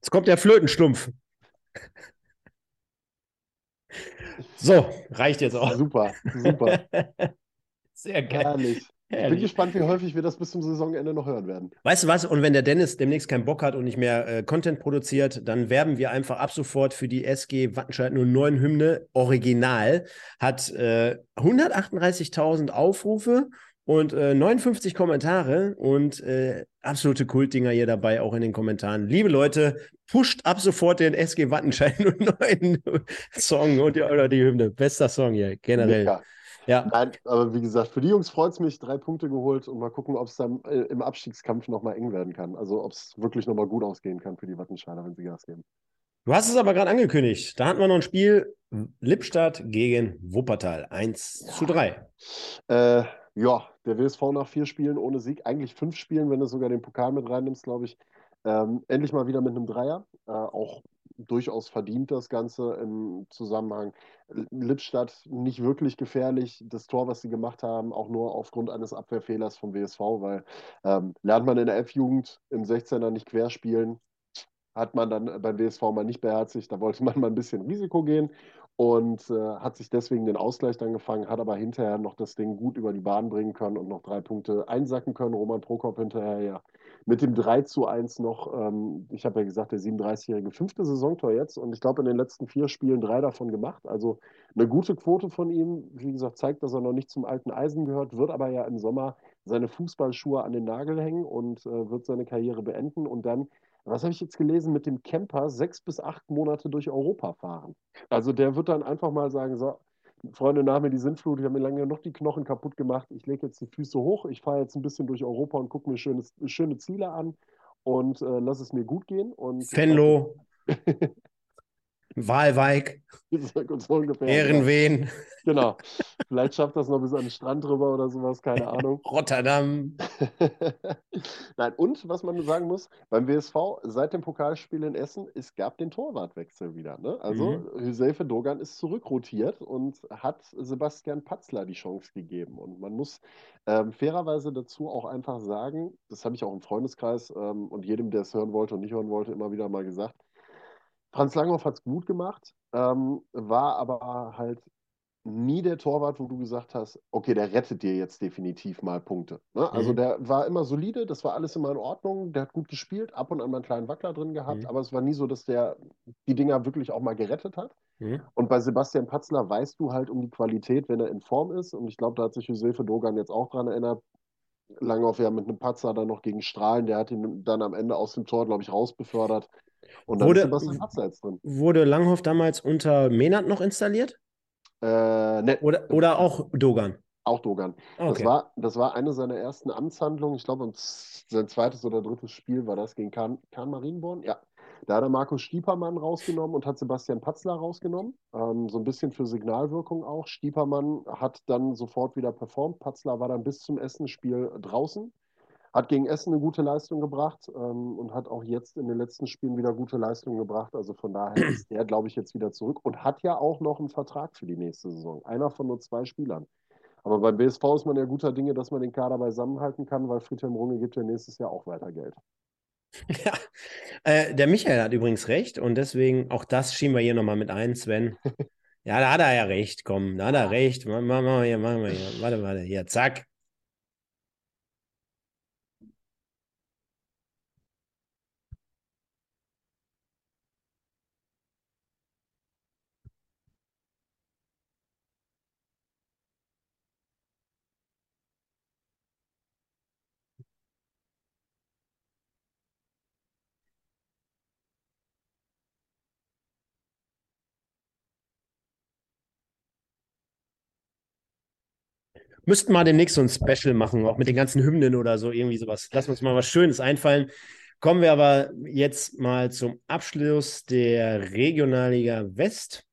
Jetzt kommt der Flötenstumpf. So, reicht jetzt auch. Super, super. [laughs] Sehr geil. Herrlich. Ich bin gespannt, wie häufig wir das bis zum Saisonende noch hören werden. Weißt du was? Und wenn der Dennis demnächst keinen Bock hat und nicht mehr äh, Content produziert, dann werben wir einfach ab sofort für die SG Wattenscheid 09 Hymne Original. Hat äh, 138.000 Aufrufe und äh, 59 Kommentare und äh, absolute Kultdinger hier dabei, auch in den Kommentaren. Liebe Leute, pusht ab sofort den SG Wattenscheid 09 [laughs] Song und die, oder die Hymne. Bester Song hier, generell. Mega. Ja. Nein, aber wie gesagt, für die Jungs freut es mich, drei Punkte geholt und mal gucken, ob es dann äh, im Abstiegskampf nochmal eng werden kann. Also ob es wirklich nochmal gut ausgehen kann für die Wattenscheider, wenn sie Gas geben. Du hast es aber gerade angekündigt. Da hatten wir noch ein Spiel Lippstadt gegen Wuppertal. 1 ja. zu 3. Äh, ja, der WSV nach vier Spielen ohne Sieg, eigentlich fünf Spielen, wenn du sogar den Pokal mit reinnimmst, glaube ich. Ähm, endlich mal wieder mit einem Dreier. Äh, auch durchaus verdient das Ganze im Zusammenhang. Lippstadt nicht wirklich gefährlich. Das Tor, was sie gemacht haben, auch nur aufgrund eines Abwehrfehlers vom WSV, weil ähm, lernt man in der F-Jugend im 16er nicht querspielen, hat man dann beim WSV mal nicht beherzigt. Da wollte man mal ein bisschen Risiko gehen und äh, hat sich deswegen den Ausgleich dann gefangen, hat aber hinterher noch das Ding gut über die Bahn bringen können und noch drei Punkte einsacken können. Roman Prokop hinterher ja mit dem 3 zu 1 noch, ähm, ich habe ja gesagt, der 37-jährige fünfte Saisontor jetzt und ich glaube in den letzten vier Spielen drei davon gemacht. Also eine gute Quote von ihm. Wie gesagt, zeigt, dass er noch nicht zum alten Eisen gehört, wird aber ja im Sommer seine Fußballschuhe an den Nagel hängen und äh, wird seine Karriere beenden und dann was habe ich jetzt gelesen, mit dem Camper sechs bis acht Monate durch Europa fahren. Also der wird dann einfach mal sagen, so, Freunde, nach mir die Sintflut, ich habe mir lange noch die Knochen kaputt gemacht, ich lege jetzt die Füße hoch, ich fahre jetzt ein bisschen durch Europa und gucke mir schöne, schöne Ziele an und äh, lass es mir gut gehen. Und, Venlo. [laughs] Walweig, so Ehrenwen. Genau. Vielleicht schafft das noch bis an den Strand rüber oder sowas, keine Ahnung. [laughs] Rotterdam. [laughs] Nein, und was man sagen muss, beim WSV seit dem Pokalspiel in Essen, es gab den Torwartwechsel wieder. Ne? Also mhm. Hüsefe Dogan ist zurückrotiert und hat Sebastian Patzler die Chance gegeben. Und man muss ähm, fairerweise dazu auch einfach sagen, das habe ich auch im Freundeskreis ähm, und jedem, der es hören wollte und nicht hören wollte, immer wieder mal gesagt, Franz Langhoff hat es gut gemacht, ähm, war aber halt nie der Torwart, wo du gesagt hast, okay, der rettet dir jetzt definitiv mal Punkte. Ne? Also mhm. der war immer solide, das war alles immer in Ordnung, der hat gut gespielt, ab und an mal einen kleinen Wackler drin gehabt, mhm. aber es war nie so, dass der die Dinger wirklich auch mal gerettet hat. Mhm. Und bei Sebastian Patzler weißt du halt um die Qualität, wenn er in Form ist. Und ich glaube, da hat sich Josefe Dogan jetzt auch dran erinnert. Langhoff ja mit einem Patzer dann noch gegen Strahlen, der hat ihn dann am Ende aus dem Tor, glaube ich, rausbefördert. Und dann wurde, ist Sebastian jetzt drin. Wurde Langhoff damals unter Menat noch installiert? Äh, ne. oder, oder auch Dogan? Auch Dogan. Okay. Das, war, das war eine seiner ersten Amtshandlungen. Ich glaube, sein zweites oder drittes Spiel war das gegen Kahn, Kahn Marienborn. Ja. Da hat er Markus Stiepermann rausgenommen und hat Sebastian Patzler rausgenommen. Ähm, so ein bisschen für Signalwirkung auch. Stiepermann hat dann sofort wieder performt. Patzler war dann bis zum Essenspiel draußen. Hat gegen Essen eine gute Leistung gebracht ähm, und hat auch jetzt in den letzten Spielen wieder gute Leistungen gebracht. Also von daher [clears throat] ist der, glaube ich, jetzt wieder zurück und hat ja auch noch einen Vertrag für die nächste Saison. Einer von nur zwei Spielern. Aber beim BSV ist man ja guter Dinge, dass man den Kader beisammenhalten kann, weil Friedhelm Runge gibt ja nächstes Jahr auch weiter Geld. [laughs] Ja, äh, der Michael hat übrigens recht und deswegen auch das schieben wir hier nochmal mit ein, Sven. [laughs] Ja, da hat er ja recht, komm, da hat er recht. Machen wir hier, machen wir hier. Warte, warte, hier, zack. Müssten mal demnächst so ein Special machen, auch mit den ganzen Hymnen oder so, irgendwie sowas. Lass uns mal was Schönes einfallen. Kommen wir aber jetzt mal zum Abschluss der Regionalliga West.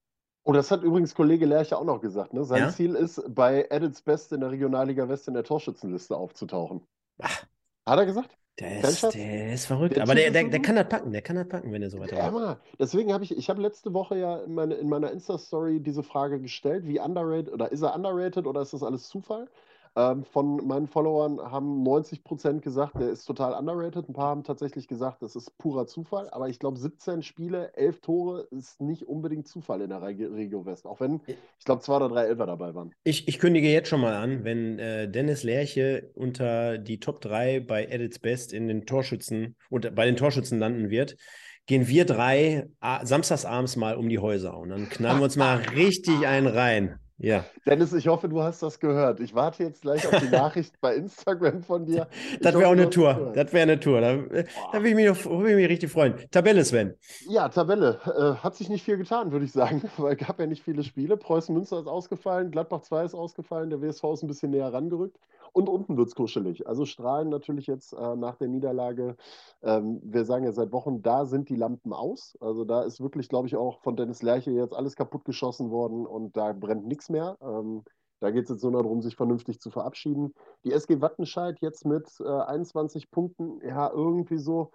Oh, das hat übrigens Kollege Lerche auch noch gesagt. Ne? Sein ja? Ziel ist, bei Edits Best in der Regionalliga West in der Torschützenliste aufzutauchen. Ach. Hat er gesagt? Der ist, der ist verrückt. Der aber der, der, der, kann das packen, der kann das packen, wenn er so weiter Ja. Deswegen habe ich, ich habe letzte Woche ja in, meine, in meiner Insta-Story diese Frage gestellt, wie underrated, oder ist er underrated oder ist das alles Zufall? Ähm, von meinen Followern haben 90 Prozent gesagt, der ist total underrated. Ein paar haben tatsächlich gesagt, das ist purer Zufall. Aber ich glaube, 17 Spiele, 11 Tore ist nicht unbedingt Zufall in der Regio West. Auch wenn, ich glaube, zwei oder drei Elfer dabei waren. Ich, ich kündige jetzt schon mal an, wenn äh, Dennis Lerche unter die Top 3 bei Edits Best in den Torschützen und bei den Torschützen landen wird, gehen wir drei samstagsabends mal um die Häuser und dann knallen wir uns mal [laughs] richtig einen rein. Ja. Dennis, ich hoffe, du hast das gehört. Ich warte jetzt gleich auf die [laughs] Nachricht bei Instagram von dir. das wäre auch eine Tour. Das wäre eine Tour. Da, da würde ich, mich, ich mich richtig freuen. Tabelle, Sven. Ja, Tabelle. Äh, hat sich nicht viel getan, würde ich sagen, [laughs] weil es gab ja nicht viele Spiele. Preußen Münster ist ausgefallen, Gladbach 2 ist ausgefallen, der WSV ist ein bisschen näher rangerückt. Und unten wird es kuschelig. Also strahlen natürlich jetzt äh, nach der Niederlage. Ähm, wir sagen ja seit Wochen, da sind die Lampen aus. Also da ist wirklich, glaube ich, auch von Dennis Lerche jetzt alles kaputt geschossen worden und da brennt nichts mehr. Ähm, da geht es jetzt nur darum, sich vernünftig zu verabschieden. Die SG Wattenscheid jetzt mit äh, 21 Punkten, ja, irgendwie so,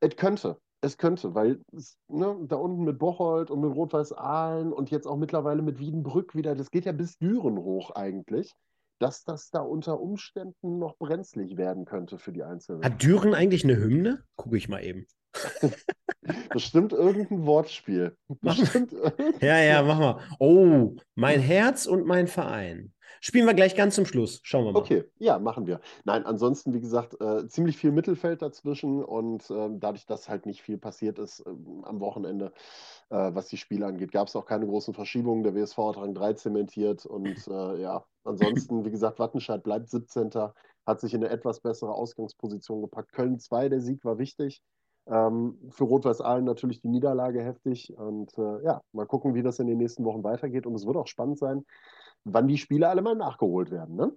es könnte. Es könnte, weil ne, da unten mit Bocholt und mit Rot-Weiß Aalen und jetzt auch mittlerweile mit Wiedenbrück wieder, das geht ja bis Düren hoch eigentlich dass das da unter Umständen noch brenzlig werden könnte für die Einzelnen. Hat Düren eigentlich eine Hymne? Gucke ich mal eben. [laughs] Bestimmt irgendein Wortspiel. [laughs] Bestimmt ja, ja, mach mal. Oh, mein Herz und mein Verein. Spielen wir gleich ganz zum Schluss. Schauen wir mal. Okay, ja, machen wir. Nein, ansonsten, wie gesagt, äh, ziemlich viel Mittelfeld dazwischen und äh, dadurch, dass halt nicht viel passiert ist äh, am Wochenende, äh, was die Spiele angeht, gab es auch keine großen Verschiebungen. Der WSV hat Rang 3 zementiert und äh, ja, ansonsten, wie gesagt, Wattenscheid bleibt 17. Hat sich in eine etwas bessere Ausgangsposition gepackt. Köln 2, der Sieg war wichtig. Ähm, für Rot-Weiß Aalen natürlich die Niederlage heftig. Und äh, ja, mal gucken, wie das in den nächsten Wochen weitergeht. Und es wird auch spannend sein, wann die Spiele alle mal nachgeholt werden. Ne?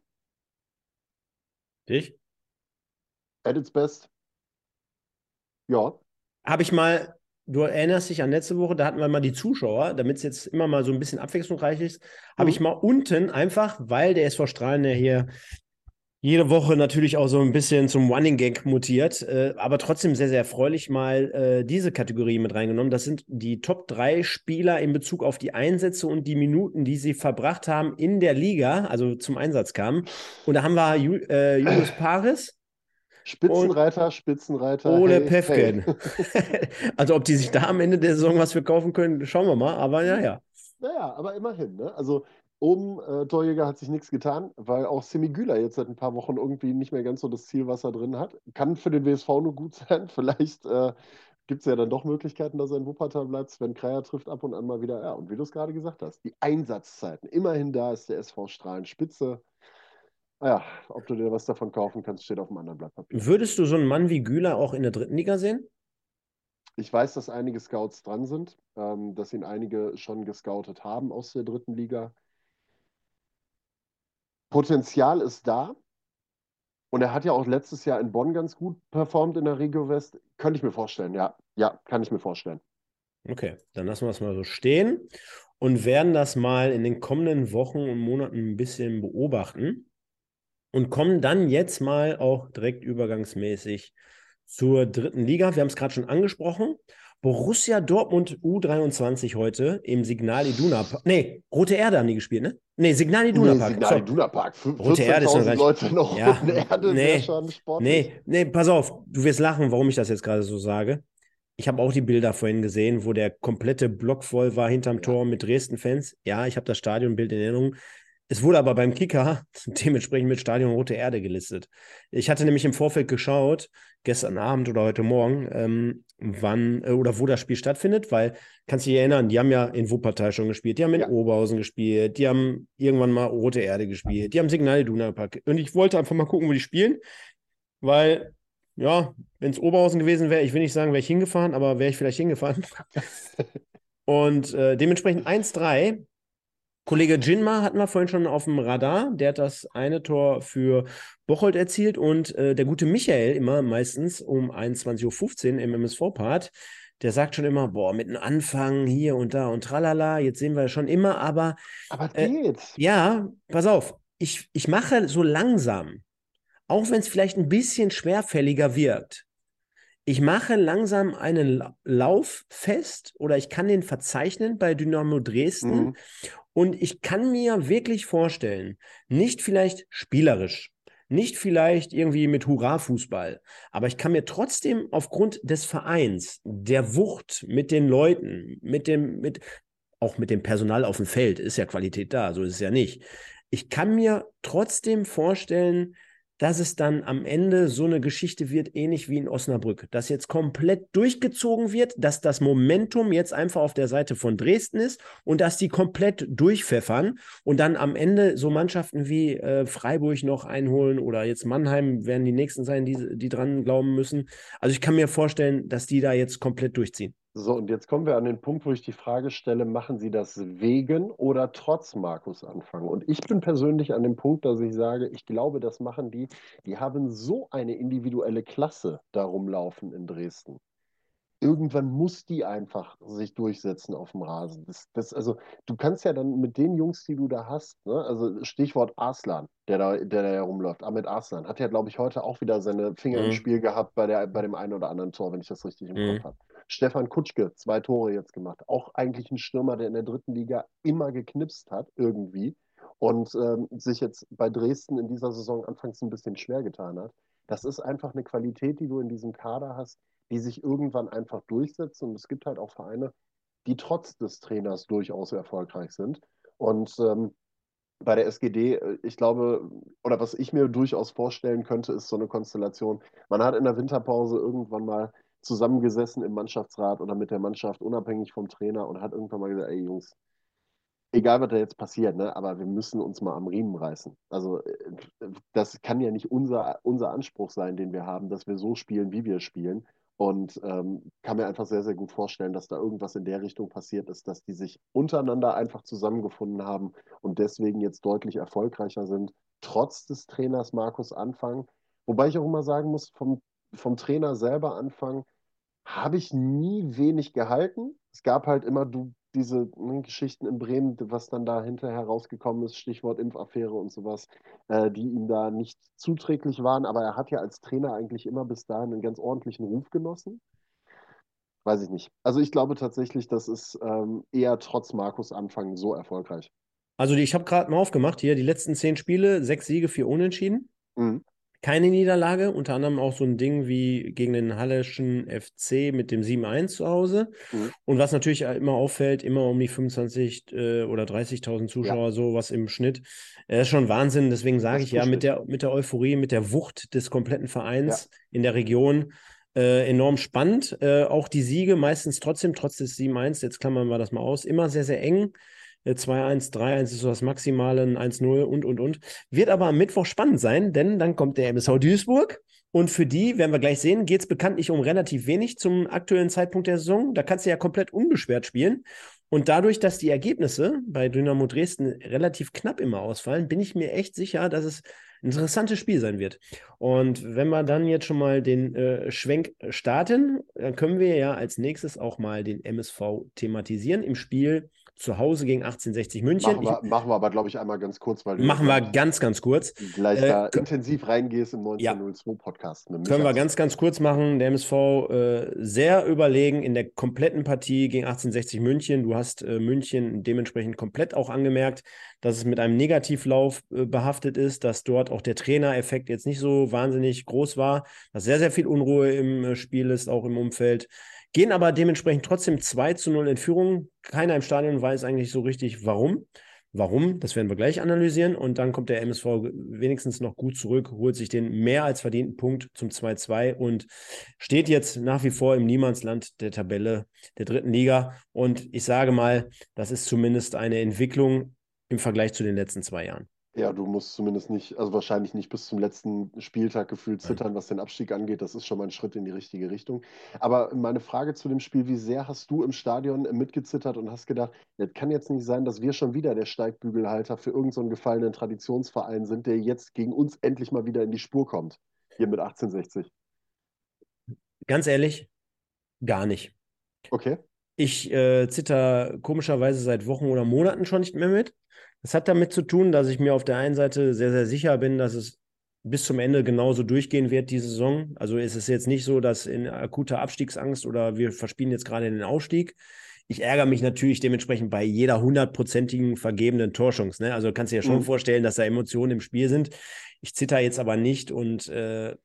Ich? At its best. Ja. Habe ich mal, du erinnerst dich an letzte Woche, da hatten wir mal die Zuschauer, damit es jetzt immer mal so ein bisschen abwechslungsreich ist, habe mhm. ich mal unten einfach, weil der SV Strahlen ja hier jede Woche natürlich auch so ein bisschen zum Running Gag mutiert, äh, aber trotzdem sehr, sehr erfreulich mal äh, diese Kategorie mit reingenommen. Das sind die Top 3 Spieler in Bezug auf die Einsätze und die Minuten, die sie verbracht haben in der Liga, also zum Einsatz kamen. Und da haben wir Ju äh, Julius Paris. Spitzenreiter, Spitzenreiter. Ole hey, Pefken. Hey. [laughs] [laughs] also ob die sich da am Ende der Saison was für kaufen können, schauen wir mal. Aber ja, ja. Naja, aber immerhin. Ne? Also Oben, äh, Torjäger hat sich nichts getan, weil auch Semi Güler jetzt seit ein paar Wochen irgendwie nicht mehr ganz so das Zielwasser drin hat. Kann für den WSV nur gut [laughs] sein. Vielleicht äh, gibt es ja dann doch Möglichkeiten, dass er in Wuppertal bleibt. Sven Kreier trifft ab und an mal wieder. Ja, und wie du es gerade gesagt hast, die Einsatzzeiten. Immerhin da ist der SV Strahlen Spitze. Ja, ob du dir was davon kaufen kannst, steht auf dem anderen Blatt Papier. Würdest du so einen Mann wie Güler auch in der dritten Liga sehen? Ich weiß, dass einige Scouts dran sind, ähm, dass ihn einige schon gescoutet haben aus der dritten Liga. Potenzial ist da. Und er hat ja auch letztes Jahr in Bonn ganz gut performt in der Regio West. Könnte ich mir vorstellen, ja. Ja, kann ich mir vorstellen. Okay, dann lassen wir es mal so stehen und werden das mal in den kommenden Wochen und Monaten ein bisschen beobachten und kommen dann jetzt mal auch direkt übergangsmäßig zur dritten Liga. Wir haben es gerade schon angesprochen. Borussia Dortmund U23 heute im Signal Iduna Park. Nee, Rote Erde haben die gespielt, ne? Nee, Signal Iduna Park. Signal Iduna Park. Rote Erde ist noch Leute noch. Ja, Erde nee, schon sportlich. Nee, nee, pass auf. Du wirst lachen, warum ich das jetzt gerade so sage. Ich habe auch die Bilder vorhin gesehen, wo der komplette Block voll war hinterm ja. Tor mit Dresden-Fans. Ja, ich habe das Stadionbild in Erinnerung. Es wurde aber beim Kicker [laughs] dementsprechend mit Stadion Rote Erde gelistet. Ich hatte nämlich im Vorfeld geschaut, gestern Abend oder heute Morgen, ähm, wann äh, oder wo das Spiel stattfindet, weil, kannst du dich erinnern, die haben ja in Wuppertal schon gespielt, die haben in ja. Oberhausen gespielt, die haben irgendwann mal Rote Erde gespielt, die haben Signal Iduna Park. Und ich wollte einfach mal gucken, wo die spielen, weil, ja, wenn es Oberhausen gewesen wäre, ich will nicht sagen, wäre ich hingefahren, aber wäre ich vielleicht hingefahren. [laughs] Und äh, dementsprechend 1-3 Kollege Jinma hatten wir vorhin schon auf dem Radar. Der hat das eine Tor für Bocholt erzielt und äh, der gute Michael immer meistens um 21.15 Uhr im MSV-Part. Der sagt schon immer, boah, mit einem Anfang hier und da und tralala, jetzt sehen wir schon immer, aber. Aber äh, geht. Ja, pass auf. Ich, ich mache so langsam, auch wenn es vielleicht ein bisschen schwerfälliger wirkt, ich mache langsam einen Lauf fest oder ich kann den verzeichnen bei Dynamo Dresden. Mhm. Und ich kann mir wirklich vorstellen, nicht vielleicht spielerisch, nicht vielleicht irgendwie mit Hurra-Fußball, aber ich kann mir trotzdem aufgrund des Vereins, der Wucht mit den Leuten, mit dem, mit, auch mit dem Personal auf dem Feld, ist ja Qualität da, so ist es ja nicht. Ich kann mir trotzdem vorstellen, dass es dann am Ende so eine Geschichte wird, ähnlich wie in Osnabrück, dass jetzt komplett durchgezogen wird, dass das Momentum jetzt einfach auf der Seite von Dresden ist und dass die komplett durchpfeffern und dann am Ende so Mannschaften wie äh, Freiburg noch einholen oder jetzt Mannheim werden die nächsten sein, die, die dran glauben müssen. Also ich kann mir vorstellen, dass die da jetzt komplett durchziehen. So, und jetzt kommen wir an den Punkt, wo ich die Frage stelle, machen Sie das wegen oder trotz Markus Anfang? Und ich bin persönlich an dem Punkt, dass ich sage, ich glaube, das machen die, die haben so eine individuelle Klasse darum laufen in Dresden. Irgendwann muss die einfach sich durchsetzen auf dem Rasen. Das, das, also, du kannst ja dann mit den Jungs, die du da hast, ne, also Stichwort Arslan, der da, der da herumläuft, Ahmed Arslan, hat ja, glaube ich, heute auch wieder seine Finger mhm. im Spiel gehabt bei, der, bei dem einen oder anderen Tor, wenn ich das richtig im mhm. Kopf habe. Stefan Kutschke, zwei Tore jetzt gemacht. Auch eigentlich ein Stürmer, der in der dritten Liga immer geknipst hat, irgendwie. Und ähm, sich jetzt bei Dresden in dieser Saison anfangs ein bisschen schwer getan hat. Das ist einfach eine Qualität, die du in diesem Kader hast, die sich irgendwann einfach durchsetzt. Und es gibt halt auch Vereine, die trotz des Trainers durchaus erfolgreich sind. Und ähm, bei der SGD, äh, ich glaube, oder was ich mir durchaus vorstellen könnte, ist so eine Konstellation. Man hat in der Winterpause irgendwann mal zusammengesessen im Mannschaftsrat oder mit der Mannschaft, unabhängig vom Trainer und hat irgendwann mal gesagt, ey Jungs, egal was da jetzt passiert, ne, aber wir müssen uns mal am Riemen reißen. Also äh, das kann ja nicht unser, unser Anspruch sein, den wir haben, dass wir so spielen, wie wir spielen. Und ähm, kann mir einfach sehr, sehr gut vorstellen, dass da irgendwas in der Richtung passiert ist, dass die sich untereinander einfach zusammengefunden haben und deswegen jetzt deutlich erfolgreicher sind, trotz des Trainers Markus Anfang. Wobei ich auch immer sagen muss, vom, vom Trainer selber Anfang, habe ich nie wenig gehalten. Es gab halt immer du, diese ne, Geschichten in Bremen, was dann da hinterher rausgekommen ist, Stichwort Impfaffäre und sowas, äh, die ihm da nicht zuträglich waren. Aber er hat ja als Trainer eigentlich immer bis dahin einen ganz ordentlichen Ruf genossen. Weiß ich nicht. Also ich glaube tatsächlich, das ist ähm, eher trotz Markus Anfang so erfolgreich. Also die, ich habe gerade mal aufgemacht hier, die letzten zehn Spiele, sechs Siege, vier Unentschieden. Mhm keine Niederlage, unter anderem auch so ein Ding wie gegen den Halleschen FC mit dem 7-1 zu Hause. Mhm. Und was natürlich immer auffällt, immer um die 25 äh, oder 30.000 Zuschauer, ja. so was im Schnitt. Das ist schon Wahnsinn. Deswegen sage ich ja, mit der, mit der Euphorie, mit der Wucht des kompletten Vereins ja. in der Region. Äh, enorm spannend. Äh, auch die Siege meistens trotzdem, trotz des 7-1, jetzt klammern wir das mal aus, immer sehr, sehr eng. 2-1, äh, 3-1 ist so das Maximale, ein 1-0 und, und, und. Wird aber am Mittwoch spannend sein, denn dann kommt der MSV Duisburg. Und für die, werden wir gleich sehen, geht es bekanntlich um relativ wenig zum aktuellen Zeitpunkt der Saison. Da kannst du ja komplett unbeschwert spielen. Und dadurch, dass die Ergebnisse bei Dynamo Dresden relativ knapp immer ausfallen, bin ich mir echt sicher, dass es ein interessantes Spiel sein wird. Und wenn wir dann jetzt schon mal den äh, Schwenk starten, dann können wir ja als nächstes auch mal den MSV thematisieren im Spiel zu Hause gegen 1860 München. Machen wir, ich, machen wir aber, glaube ich, einmal ganz kurz, weil du machen wir ganz, ganz kurz. Gleich äh, da intensiv reingehst im 1902 ja. Podcast. Können wir ganz, ganz kurz machen. Der MSV äh, sehr überlegen in der kompletten Partie gegen 1860 München. Du hast äh, München dementsprechend komplett auch angemerkt, dass es mit einem Negativlauf äh, behaftet ist, dass dort auch der Trainereffekt jetzt nicht so wahnsinnig groß war, dass sehr, sehr viel Unruhe im äh, Spiel ist, auch im Umfeld. Gehen aber dementsprechend trotzdem 2 zu 0 in Führung. Keiner im Stadion weiß eigentlich so richtig, warum. Warum? Das werden wir gleich analysieren. Und dann kommt der MSV wenigstens noch gut zurück, holt sich den mehr als verdienten Punkt zum 2-2 und steht jetzt nach wie vor im Niemandsland der Tabelle der dritten Liga. Und ich sage mal, das ist zumindest eine Entwicklung im Vergleich zu den letzten zwei Jahren. Ja, du musst zumindest nicht, also wahrscheinlich nicht bis zum letzten Spieltag gefühlt zittern, was den Abstieg angeht. Das ist schon mal ein Schritt in die richtige Richtung. Aber meine Frage zu dem Spiel, wie sehr hast du im Stadion mitgezittert und hast gedacht, das kann jetzt nicht sein, dass wir schon wieder der Steigbügelhalter für irgendeinen so gefallenen Traditionsverein sind, der jetzt gegen uns endlich mal wieder in die Spur kommt, hier mit 1860? Ganz ehrlich, gar nicht. Okay. Ich äh, zitter komischerweise seit Wochen oder Monaten schon nicht mehr mit. Das hat damit zu tun, dass ich mir auf der einen Seite sehr, sehr sicher bin, dass es bis zum Ende genauso durchgehen wird, die Saison. Also ist es jetzt nicht so, dass in akuter Abstiegsangst oder wir verspielen jetzt gerade den Ausstieg. Ich ärgere mich natürlich dementsprechend bei jeder hundertprozentigen vergebenen Torschance. Ne? Also kannst du dir ja schon mhm. vorstellen, dass da Emotionen im Spiel sind. Ich zitter jetzt aber nicht und äh,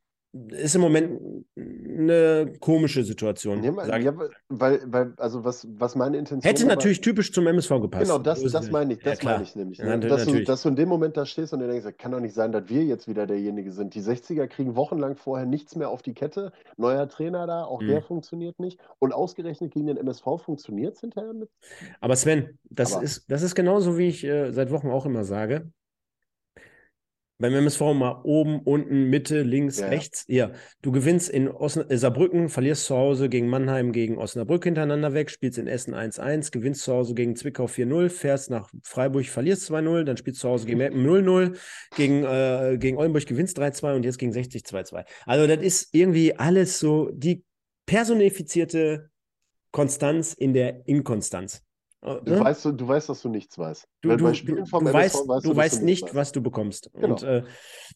ist im Moment eine komische Situation. Ja, ja, weil, weil, also was, was meine Intention Hätte war, natürlich typisch zum MSV gepasst. Genau, das, das meine ich, das ja, meine ich nämlich. Ne? dass, du, dass, du, in dem Moment da stehst und dir denkst, kann doch nicht sein, dass wir jetzt wieder derjenige sind. Die 60er kriegen wochenlang vorher nichts mehr auf die Kette. Neuer Trainer da, auch mhm. der funktioniert nicht. Und ausgerechnet gegen den MSV funktioniert es hinterher mit. Aber Sven, das, Aber, ist, das ist genauso, wie ich äh, seit Wochen auch immer sage beim MSV mal oben, unten, Mitte, links, ja. rechts. Ja, du gewinnst in Osn äh, Saarbrücken, verlierst zu Hause gegen Mannheim, gegen Osnabrück hintereinander weg, spielst in Essen 1-1, gewinnst zu Hause gegen Zwickau 4-0, fährst nach Freiburg, verlierst 2-0, dann spielst du zu Hause gegen Meppen 0-0, gegen, äh, gegen Oldenburg gewinnst 3-2 und jetzt gegen 60 2-2. Also das ist irgendwie alles so die personifizierte Konstanz in der Inkonstanz. Du, ne? weißt, du weißt, dass du nichts weißt. Du, du, weißt, weißt, du weißt nicht, weißt. was du bekommst. Genau. Und äh,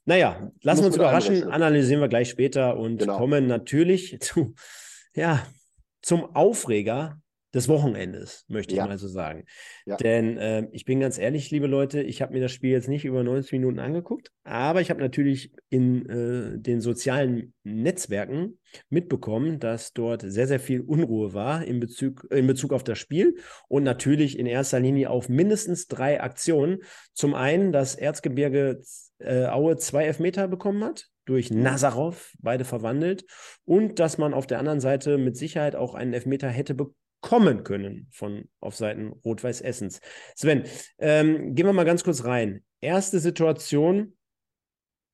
naja, lassen wir uns überraschen, analysieren wir gleich später und genau. kommen natürlich zu, ja, zum Aufreger des Wochenendes, möchte ja. ich mal so sagen. Ja. Denn äh, ich bin ganz ehrlich, liebe Leute, ich habe mir das Spiel jetzt nicht über 90 Minuten angeguckt, aber ich habe natürlich in äh, den sozialen Netzwerken mitbekommen, dass dort sehr, sehr viel Unruhe war in Bezug, in Bezug auf das Spiel und natürlich in erster Linie auf mindestens drei Aktionen. Zum einen, dass Erzgebirge äh, Aue zwei Elfmeter bekommen hat, durch. Nazarov, beide verwandelt. Und dass man auf der anderen Seite mit Sicherheit auch einen Elfmeter hätte bekommen kommen können von auf Seiten Rot-Weiß Essens. Sven, ähm, gehen wir mal ganz kurz rein. Erste Situation: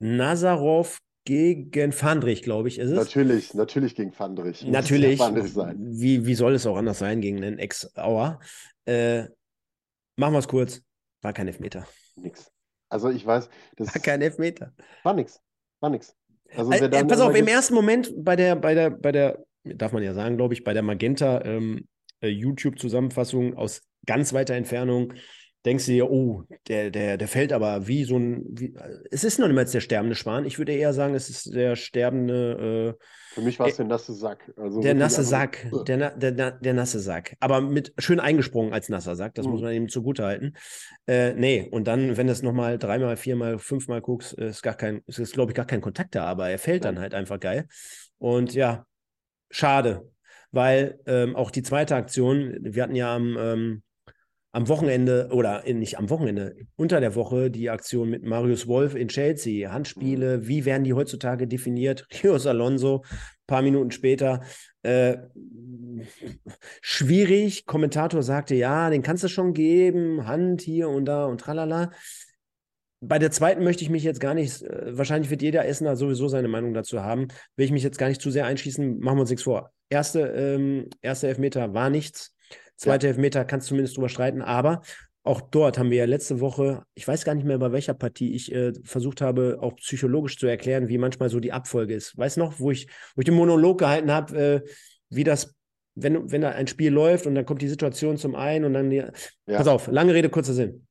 Nazarov gegen Fandrich, glaube ich, ist es. Natürlich, natürlich gegen Fandrich. Natürlich. Fandrich sein. Wie, wie soll es auch anders sein gegen einen Ex-Auer? Äh, machen wir es kurz. War kein Elfmeter. Nix. Also ich weiß, das war kein Elfmeter. War nix. War nix. Also, äh, pass auf, im ersten Moment bei der, bei der, bei der, darf man ja sagen, glaube ich, bei der Magenta ähm, äh, YouTube-Zusammenfassung aus ganz weiter Entfernung, denkst du dir, oh, der, der, der fällt aber wie so ein. Wie, es ist noch niemals der sterbende Schwan. Ich würde eher sagen, es ist der sterbende. Äh, Für mich war es äh, der nasse Sack. Also der nasse Sack. Der, der, der, der, nasse Sack. Aber mit schön eingesprungen als nasser Sack. Das mhm. muss man eben zugute halten. Äh, nee, und dann, wenn du es nochmal dreimal, viermal, fünfmal guckst, ist gar kein, ist, glaube ich, gar kein Kontakt da, aber er fällt dann halt einfach geil. Und ja, schade weil ähm, auch die zweite Aktion, wir hatten ja am, ähm, am Wochenende oder nicht am Wochenende, unter der Woche die Aktion mit Marius Wolf in Chelsea. Handspiele, wie werden die heutzutage definiert? [laughs] Rios Alonso, paar Minuten später. Äh, schwierig. Kommentator sagte, ja, den kannst du schon geben, Hand hier und da und tralala. Bei der zweiten möchte ich mich jetzt gar nicht, äh, wahrscheinlich wird jeder Essener sowieso seine Meinung dazu haben, will ich mich jetzt gar nicht zu sehr einschießen, machen wir uns nichts vor. Erste, ähm, erste Elfmeter war nichts, zweite ja. Elfmeter kannst du zumindest drüber streiten, aber auch dort haben wir ja letzte Woche, ich weiß gar nicht mehr, bei welcher Partie ich äh, versucht habe, auch psychologisch zu erklären, wie manchmal so die Abfolge ist. Weißt du noch, wo ich, wo ich den Monolog gehalten habe, äh, wie das, wenn, wenn da ein Spiel läuft und dann kommt die Situation zum einen und dann, die, ja. pass auf, lange Rede, kurzer Sinn.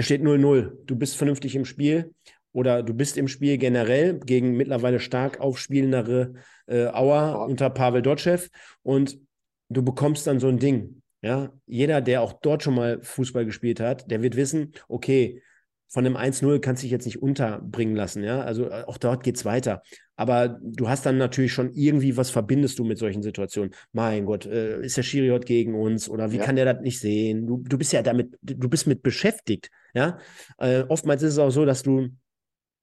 Es steht 0-0. Du bist vernünftig im Spiel oder du bist im Spiel generell gegen mittlerweile stark aufspielendere äh, Auer unter Pavel Dotschew und du bekommst dann so ein Ding. Ja, jeder, der auch dort schon mal Fußball gespielt hat, der wird wissen, okay, von einem 1-0 kannst du dich jetzt nicht unterbringen lassen, ja. Also äh, auch dort geht es weiter. Aber du hast dann natürlich schon irgendwie, was verbindest du mit solchen Situationen? Mein Gott, äh, ist der Schiri heute gegen uns oder wie ja. kann der das nicht sehen? Du, du bist ja damit, du bist mit beschäftigt, ja. Äh, oftmals ist es auch so, dass du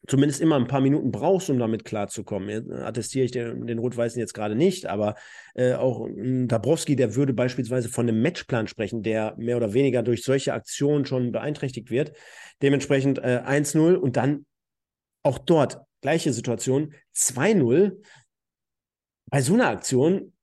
zumindest immer ein paar Minuten brauchst, um damit klarzukommen. Attestiere ich den, den Rot-Weißen jetzt gerade nicht, aber äh, auch Dabrowski, der würde beispielsweise von einem Matchplan sprechen, der mehr oder weniger durch solche Aktionen schon beeinträchtigt wird. Dementsprechend äh, 1-0 und dann auch dort gleiche Situation, 2-0. Bei so einer Aktion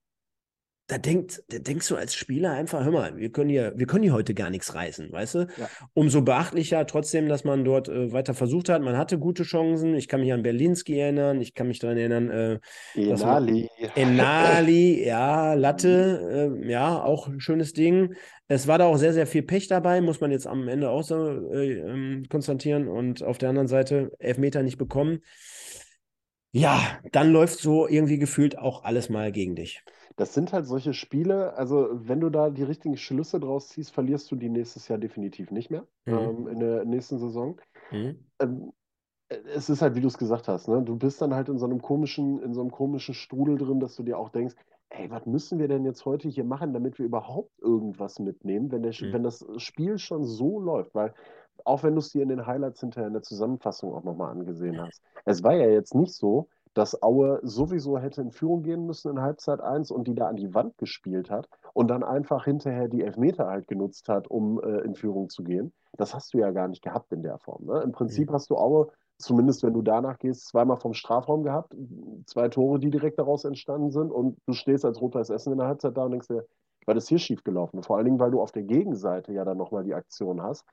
da denkt, da denkst du als Spieler einfach, hör mal, wir können hier, wir können hier heute gar nichts reißen, weißt du? Ja. Umso beachtlicher trotzdem, dass man dort äh, weiter versucht hat. Man hatte gute Chancen. Ich kann mich an Berlinski erinnern, ich kann mich daran erinnern, äh, Enali. Enali, ja, Latte, äh, ja, auch ein schönes Ding. Es war da auch sehr, sehr viel Pech dabei, muss man jetzt am Ende auch so äh, ähm, konstatieren. Und auf der anderen Seite Elfmeter nicht bekommen. Ja, dann läuft so irgendwie gefühlt auch alles mal gegen dich. Das sind halt solche Spiele, also wenn du da die richtigen Schlüsse draus ziehst, verlierst du die nächstes Jahr definitiv nicht mehr mhm. ähm, in der nächsten Saison. Mhm. Ähm, es ist halt, wie du es gesagt hast, ne? Du bist dann halt in so einem komischen, in so einem komischen Strudel drin, dass du dir auch denkst, ey, was müssen wir denn jetzt heute hier machen, damit wir überhaupt irgendwas mitnehmen, wenn, der, mhm. wenn das Spiel schon so läuft? Weil auch wenn du es dir in den Highlights hinterher in der Zusammenfassung auch nochmal angesehen hast, es war ja jetzt nicht so, dass Aue sowieso hätte in Führung gehen müssen in Halbzeit 1 und die da an die Wand gespielt hat und dann einfach hinterher die Elfmeter halt genutzt hat, um äh, in Führung zu gehen. Das hast du ja gar nicht gehabt in der Form. Ne? Im Prinzip mhm. hast du Aue, zumindest wenn du danach gehst, zweimal vom Strafraum gehabt, zwei Tore, die direkt daraus entstanden sind und du stehst als Rot-Weiß Essen in der Halbzeit da und denkst dir, war das hier schiefgelaufen? Vor allen Dingen, weil du auf der Gegenseite ja dann nochmal die Aktion hast,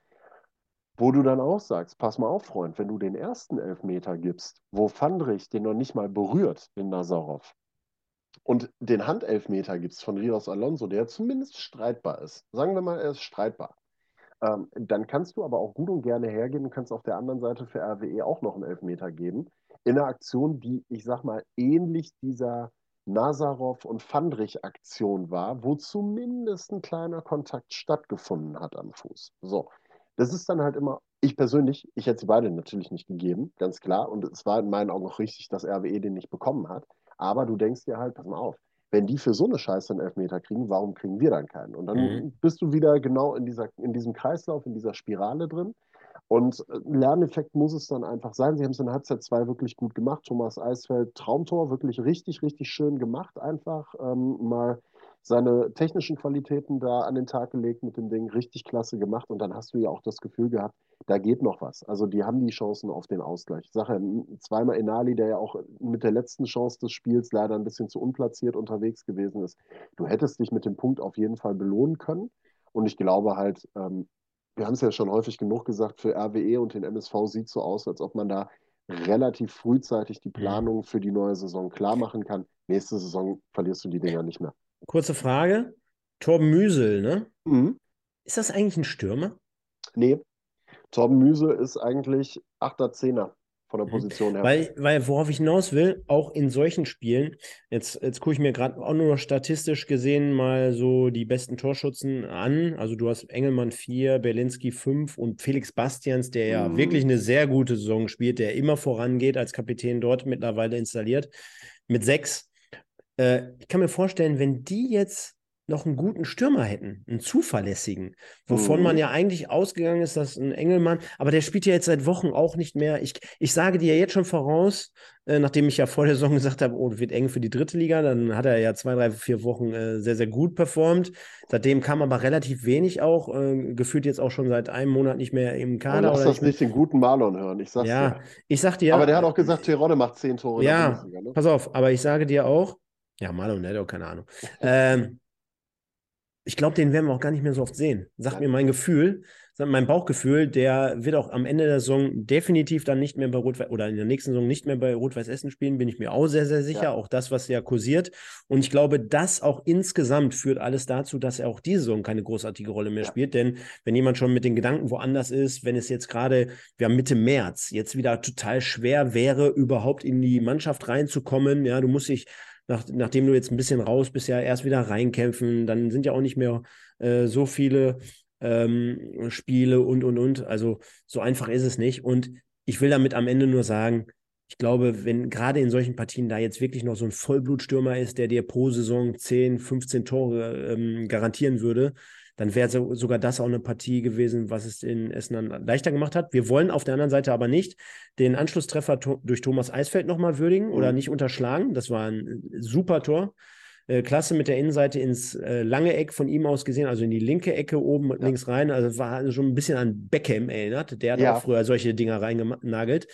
wo du dann auch sagst, pass mal auf, Freund, wenn du den ersten Elfmeter gibst, wo Fandrich den noch nicht mal berührt, in Nazarov, und den Handelfmeter gibst von Rios Alonso, der zumindest streitbar ist, sagen wir mal, er ist streitbar, ähm, dann kannst du aber auch gut und gerne hergehen und kannst auf der anderen Seite für RWE auch noch einen Elfmeter geben, in einer Aktion, die, ich sag mal, ähnlich dieser Nazarov und Fandrich-Aktion war, wo zumindest ein kleiner Kontakt stattgefunden hat am Fuß. So, das ist dann halt immer, ich persönlich, ich hätte sie beide natürlich nicht gegeben, ganz klar. Und es war in meinen Augen auch richtig, dass RWE den nicht bekommen hat. Aber du denkst dir halt, pass mal auf, wenn die für so eine Scheiße einen Elfmeter kriegen, warum kriegen wir dann keinen? Und dann mhm. bist du wieder genau in, dieser, in diesem Kreislauf, in dieser Spirale drin. Und ein Lerneffekt muss es dann einfach sein. Sie haben es in Halbzeit 2 wirklich gut gemacht. Thomas Eisfeld, Traumtor, wirklich richtig, richtig schön gemacht. Einfach ähm, mal seine technischen Qualitäten da an den Tag gelegt mit dem Ding, richtig klasse gemacht und dann hast du ja auch das Gefühl gehabt, da geht noch was. Also die haben die Chancen auf den Ausgleich. Ich sage ja, zweimal Enali, der ja auch mit der letzten Chance des Spiels leider ein bisschen zu unplatziert unterwegs gewesen ist. Du hättest dich mit dem Punkt auf jeden Fall belohnen können und ich glaube halt, ähm, wir haben es ja schon häufig genug gesagt, für RWE und den MSV sieht so aus, als ob man da relativ frühzeitig die mhm. Planung für die neue Saison klar machen kann. Nächste Saison verlierst du die Dinger nicht mehr kurze Frage. Torben Müsel, ne? Mhm. Ist das eigentlich ein Stürmer? Nee. Torben Müsel ist eigentlich 8er, 10er von der mhm. Position her. Weil, weil worauf ich hinaus will, auch in solchen Spielen, jetzt, jetzt gucke ich mir gerade auch nur statistisch gesehen mal so die besten Torschützen an. Also du hast Engelmann 4, Berlinski 5 und Felix Bastians, der ja mhm. wirklich eine sehr gute Saison spielt, der immer vorangeht als Kapitän dort mittlerweile installiert, mit 6. Äh, ich kann mir vorstellen, wenn die jetzt noch einen guten Stürmer hätten, einen zuverlässigen, wovon mhm. man ja eigentlich ausgegangen ist, dass ein Engelmann, aber der spielt ja jetzt seit Wochen auch nicht mehr. Ich, ich sage dir jetzt schon voraus, äh, nachdem ich ja vor der Saison gesagt habe, oh, wird eng für die dritte Liga, dann hat er ja zwei, drei, vier Wochen äh, sehr, sehr gut performt. Seitdem kam aber relativ wenig auch, äh, gefühlt jetzt auch schon seit einem Monat nicht mehr im Kader. Lass das nicht den guten Marlon hören, ich sag's ja, dir. Ich sag dir. Aber der hat auch gesagt, Terodde macht zehn Tore. Ja, ne? pass auf, aber ich sage dir auch, ja, Marlon Netto, keine Ahnung. Ähm, ich glaube, den werden wir auch gar nicht mehr so oft sehen. Sagt mir mein Gefühl, mein Bauchgefühl, der wird auch am Ende der Saison definitiv dann nicht mehr bei Rot oder in der nächsten Saison nicht mehr bei Rot-Weiß Essen spielen, bin ich mir auch sehr, sehr sicher. Ja. Auch das, was ja kursiert. Und ich glaube, das auch insgesamt führt alles dazu, dass er auch diese Saison keine großartige Rolle mehr ja. spielt. Denn wenn jemand schon mit den Gedanken woanders ist, wenn es jetzt gerade, wir haben Mitte März, jetzt wieder total schwer wäre, überhaupt in die Mannschaft reinzukommen, ja, du musst dich nach, nachdem du jetzt ein bisschen raus bist, ja erst wieder reinkämpfen. Dann sind ja auch nicht mehr äh, so viele ähm, Spiele und, und, und. Also so einfach ist es nicht. Und ich will damit am Ende nur sagen, ich glaube, wenn gerade in solchen Partien da jetzt wirklich noch so ein Vollblutstürmer ist, der dir pro Saison 10, 15 Tore ähm, garantieren würde, dann wäre so, sogar das auch eine Partie gewesen, was es in Essen dann leichter gemacht hat. Wir wollen auf der anderen Seite aber nicht den Anschlusstreffer to durch Thomas Eisfeld nochmal würdigen mhm. oder nicht unterschlagen. Das war ein super Tor. Äh, klasse mit der Innenseite ins äh, lange Eck von ihm aus gesehen, also in die linke Ecke oben ja. links rein. Also war schon ein bisschen an Beckham erinnert. Der hat ja. auch früher solche Dinger reingenagelt.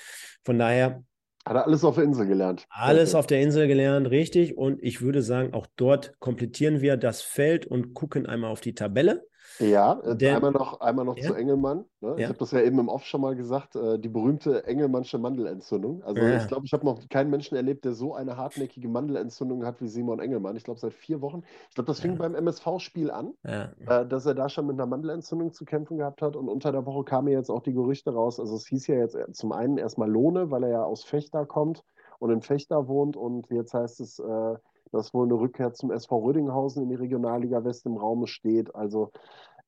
Von daher Hat er alles auf der Insel gelernt. Alles auf der Insel gelernt, richtig. Und ich würde sagen, auch dort komplettieren wir das Feld und gucken einmal auf die Tabelle. Ja, äh, Denn, einmal noch, einmal noch ja. zu Engelmann. Ne? Ja. Ich habe das ja eben im Off schon mal gesagt, äh, die berühmte Engelmannsche Mandelentzündung. Also ja. ich glaube, ich habe noch keinen Menschen erlebt, der so eine hartnäckige Mandelentzündung hat wie Simon Engelmann. Ich glaube, seit vier Wochen. Ich glaube, das fing beim MSV-Spiel an, äh, dass er da schon mit einer Mandelentzündung zu kämpfen gehabt hat. Und unter der Woche kamen jetzt auch die Gerüchte raus. Also es hieß ja jetzt zum einen erstmal Lohne, weil er ja aus Fechter kommt und in Fechter wohnt. Und jetzt heißt es, äh, dass wohl eine Rückkehr zum SV Rödinghausen in die Regionalliga West im Raum steht. Also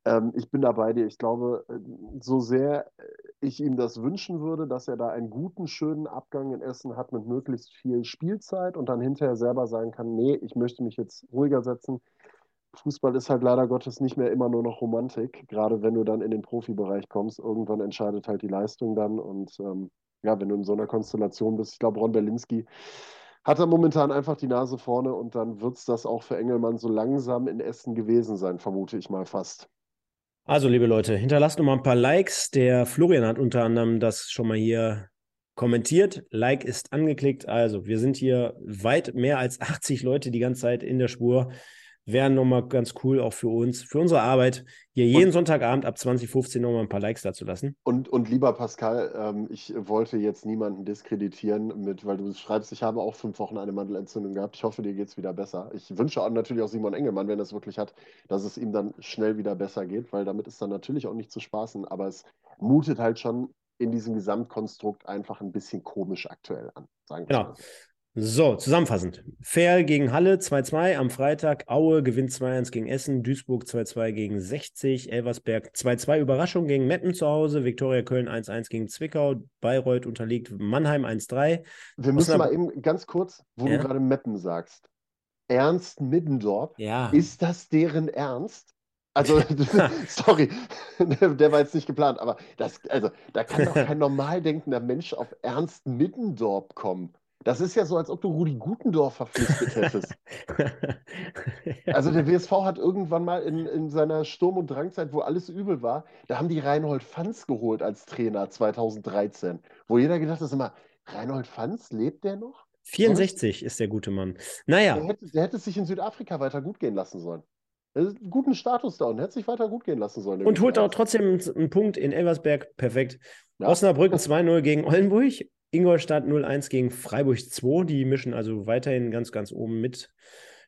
ähm, ich bin da bei dir. Ich glaube, äh, so sehr äh, ich ihm das wünschen würde, dass er da einen guten, schönen Abgang in Essen hat mit möglichst viel Spielzeit und dann hinterher selber sagen kann, nee, ich möchte mich jetzt ruhiger setzen. Fußball ist halt leider Gottes nicht mehr immer nur noch Romantik, gerade wenn du dann in den Profibereich kommst. Irgendwann entscheidet halt die Leistung dann und ähm, ja, wenn du in so einer Konstellation bist, ich glaube, Ron Berlinski hat er momentan einfach die Nase vorne und dann wird es das auch für Engelmann so langsam in Essen gewesen sein, vermute ich mal fast. Also, liebe Leute, hinterlasst noch mal ein paar Likes. Der Florian hat unter anderem das schon mal hier kommentiert. Like ist angeklickt. Also, wir sind hier weit mehr als 80 Leute die ganze Zeit in der Spur wären nochmal ganz cool, auch für uns, für unsere Arbeit, hier jeden und, Sonntagabend ab 2015 nochmal ein paar Likes dazu lassen. Und, und lieber Pascal, ähm, ich wollte jetzt niemanden diskreditieren mit, weil du schreibst, ich habe auch fünf Wochen eine Mandelentzündung gehabt. Ich hoffe, dir geht es wieder besser. Ich wünsche auch natürlich auch Simon Engelmann, wenn er es wirklich hat, dass es ihm dann schnell wieder besser geht, weil damit ist dann natürlich auch nicht zu spaßen, aber es mutet halt schon in diesem Gesamtkonstrukt einfach ein bisschen komisch aktuell an. Sagen wir genau. So. So, zusammenfassend. Fair gegen Halle 2-2 am Freitag. Aue gewinnt 2-1 gegen Essen. Duisburg 2-2 gegen 60. Elversberg 2-2 Überraschung gegen Meppen zu Hause. Viktoria Köln 1-1 gegen Zwickau. Bayreuth unterliegt Mannheim 1-3. Wir müssen mal eben ganz kurz, wo ja? du gerade Meppen sagst. Ernst Middendorf. Ja. Ist das deren Ernst? Also, [laughs] [laughs] sorry, [laughs] der war jetzt nicht geplant, aber das, also, da kann doch kein normal denkender Mensch auf Ernst Middendorf kommen. Das ist ja so, als ob du Rudi Gutendorf verpflichtet hättest. [laughs] also der WSV hat irgendwann mal in, in seiner Sturm- und Drangzeit, wo alles übel war, da haben die Reinhold Fanz geholt als Trainer 2013. Wo jeder gedacht hat, immer, Reinhold Fanz, lebt der noch? 64 ist der gute Mann. Naja. Der hätte, der hätte sich in Südafrika weiter gut gehen lassen sollen. Guten Status da und hätte sich weiter gut gehen lassen sollen. Und holt auch trotzdem einen Punkt in Elversberg. Perfekt. Ja. Osnabrück [laughs] 2-0 gegen Oldenburg. Ingolstadt 0-1 gegen Freiburg 2. Die mischen also weiterhin ganz, ganz oben mit.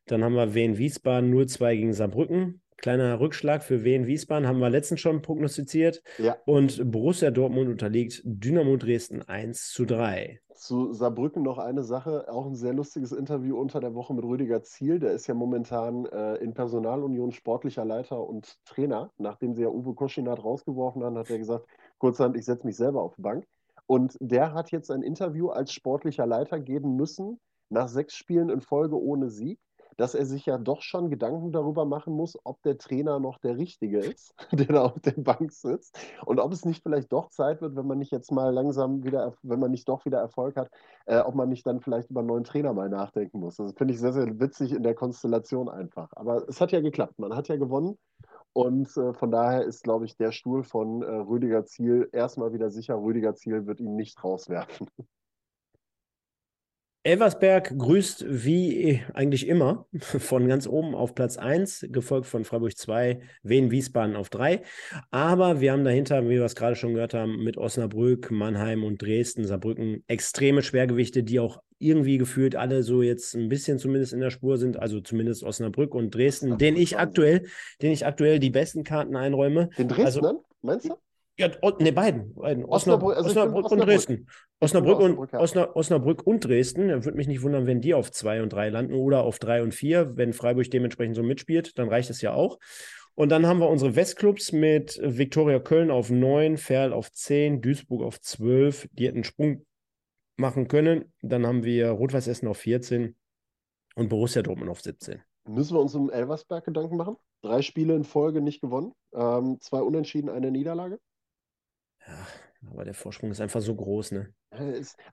Dann haben wir Wien Wiesbaden 0-2 gegen Saarbrücken. Kleiner Rückschlag für Wien Wiesbaden haben wir letztens schon prognostiziert. Ja. Und Borussia Dortmund unterliegt Dynamo Dresden 1 zu 3. Zu Saarbrücken noch eine Sache, auch ein sehr lustiges Interview unter der Woche mit Rüdiger Ziel. Der ist ja momentan äh, in Personalunion sportlicher Leiter und Trainer. Nachdem sie ja Uwe Koschinat rausgeworfen haben, hat er gesagt, kurzerhand, ich setze mich selber auf die Bank. Und der hat jetzt ein Interview als sportlicher Leiter geben müssen, nach sechs Spielen in Folge ohne Sieg, dass er sich ja doch schon Gedanken darüber machen muss, ob der Trainer noch der Richtige ist, [laughs] der da auf der Bank sitzt. Und ob es nicht vielleicht doch Zeit wird, wenn man nicht jetzt mal langsam wieder, wenn man nicht doch wieder Erfolg hat, äh, ob man nicht dann vielleicht über einen neuen Trainer mal nachdenken muss. Das finde ich sehr, sehr witzig in der Konstellation einfach. Aber es hat ja geklappt. Man hat ja gewonnen. Und äh, von daher ist, glaube ich, der Stuhl von äh, Rüdiger Ziel erstmal wieder sicher. Rüdiger Ziel wird ihn nicht rauswerfen. Elversberg grüßt wie eigentlich immer [laughs] von ganz oben auf Platz 1, gefolgt von Freiburg 2, Wien Wiesbaden auf 3. Aber wir haben dahinter, wie wir es gerade schon gehört haben, mit Osnabrück, Mannheim und Dresden, Saarbrücken extreme Schwergewichte, die auch irgendwie gefühlt alle so jetzt ein bisschen zumindest in der Spur sind, also zumindest Osnabrück und Dresden, den ich aktuell, den ich aktuell die besten Karten einräume. Den Dresden, also, meinst du? Ja, ne, beiden. beiden. Osnabrück, also Osnabrück, Osnabrück, und Dresden. Osnabrück, und, Osnabrück, Osnabrück und Dresden. Würde mich nicht wundern, wenn die auf zwei und drei landen oder auf drei und vier. Wenn Freiburg dementsprechend so mitspielt, dann reicht es ja auch. Und dann haben wir unsere Westclubs mit Viktoria Köln auf neun, Ferl auf zehn, Duisburg auf zwölf. Die hätten einen Sprung machen können. Dann haben wir Rot-Weiß Essen auf 14 und Borussia Dortmund auf 17. Müssen wir uns um Elversberg Gedanken machen? Drei Spiele in Folge nicht gewonnen, ähm, zwei Unentschieden, eine Niederlage. Ja, aber der Vorsprung ist einfach so groß, ne?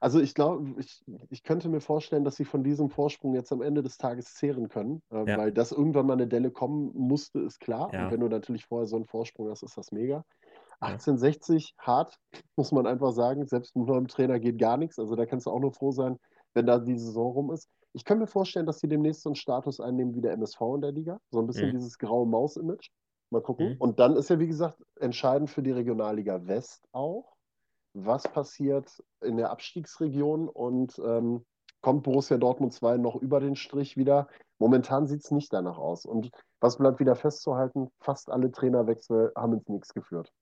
Also ich glaube, ich, ich könnte mir vorstellen, dass sie von diesem Vorsprung jetzt am Ende des Tages zehren können, äh, ja. weil das irgendwann mal eine Delle kommen musste, ist klar. Ja. Und wenn du natürlich vorher so einen Vorsprung hast, ist das mega. 1860 hart, [laughs] muss man einfach sagen. Selbst mit neuem Trainer geht gar nichts. Also da kannst du auch nur froh sein, wenn da die Saison rum ist. Ich kann mir vorstellen, dass sie demnächst so einen Status einnehmen wie der MSV in der Liga. So ein bisschen Mhm. dieses graue Maus-Image. Mal gucken. Mhm. Und dann ist ja, wie gesagt, entscheidend für die Regionalliga West auch, was passiert in der Abstiegsregion und ähm, kommt Borussia Dortmund 2 noch über den Strich wieder? Momentan sieht es nicht danach aus. Und was bleibt wieder festzuhalten? Fast alle Trainerwechsel haben ins Nichts geführt.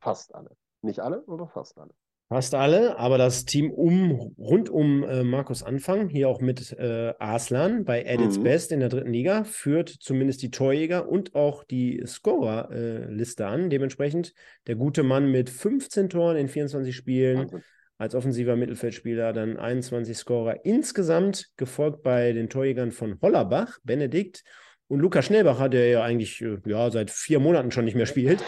Fast alle. Nicht alle, aber fast alle. Fast alle, aber das Team um, rund um äh, Markus Anfang, hier auch mit äh, Arslan bei At its Mhm. Best in der dritten Liga, führt zumindest die Torjäger und auch die Scorer-Liste an. Dementsprechend der gute Mann mit 15 Toren in 24 Spielen, Wahnsinn. als offensiver Mittelfeldspieler dann 21 Scorer insgesamt, gefolgt bei den Torjägern von Hollerbach, Benedikt und Lukas Schnellbacher, der ja eigentlich äh, ja, seit vier Monaten schon nicht mehr spielt.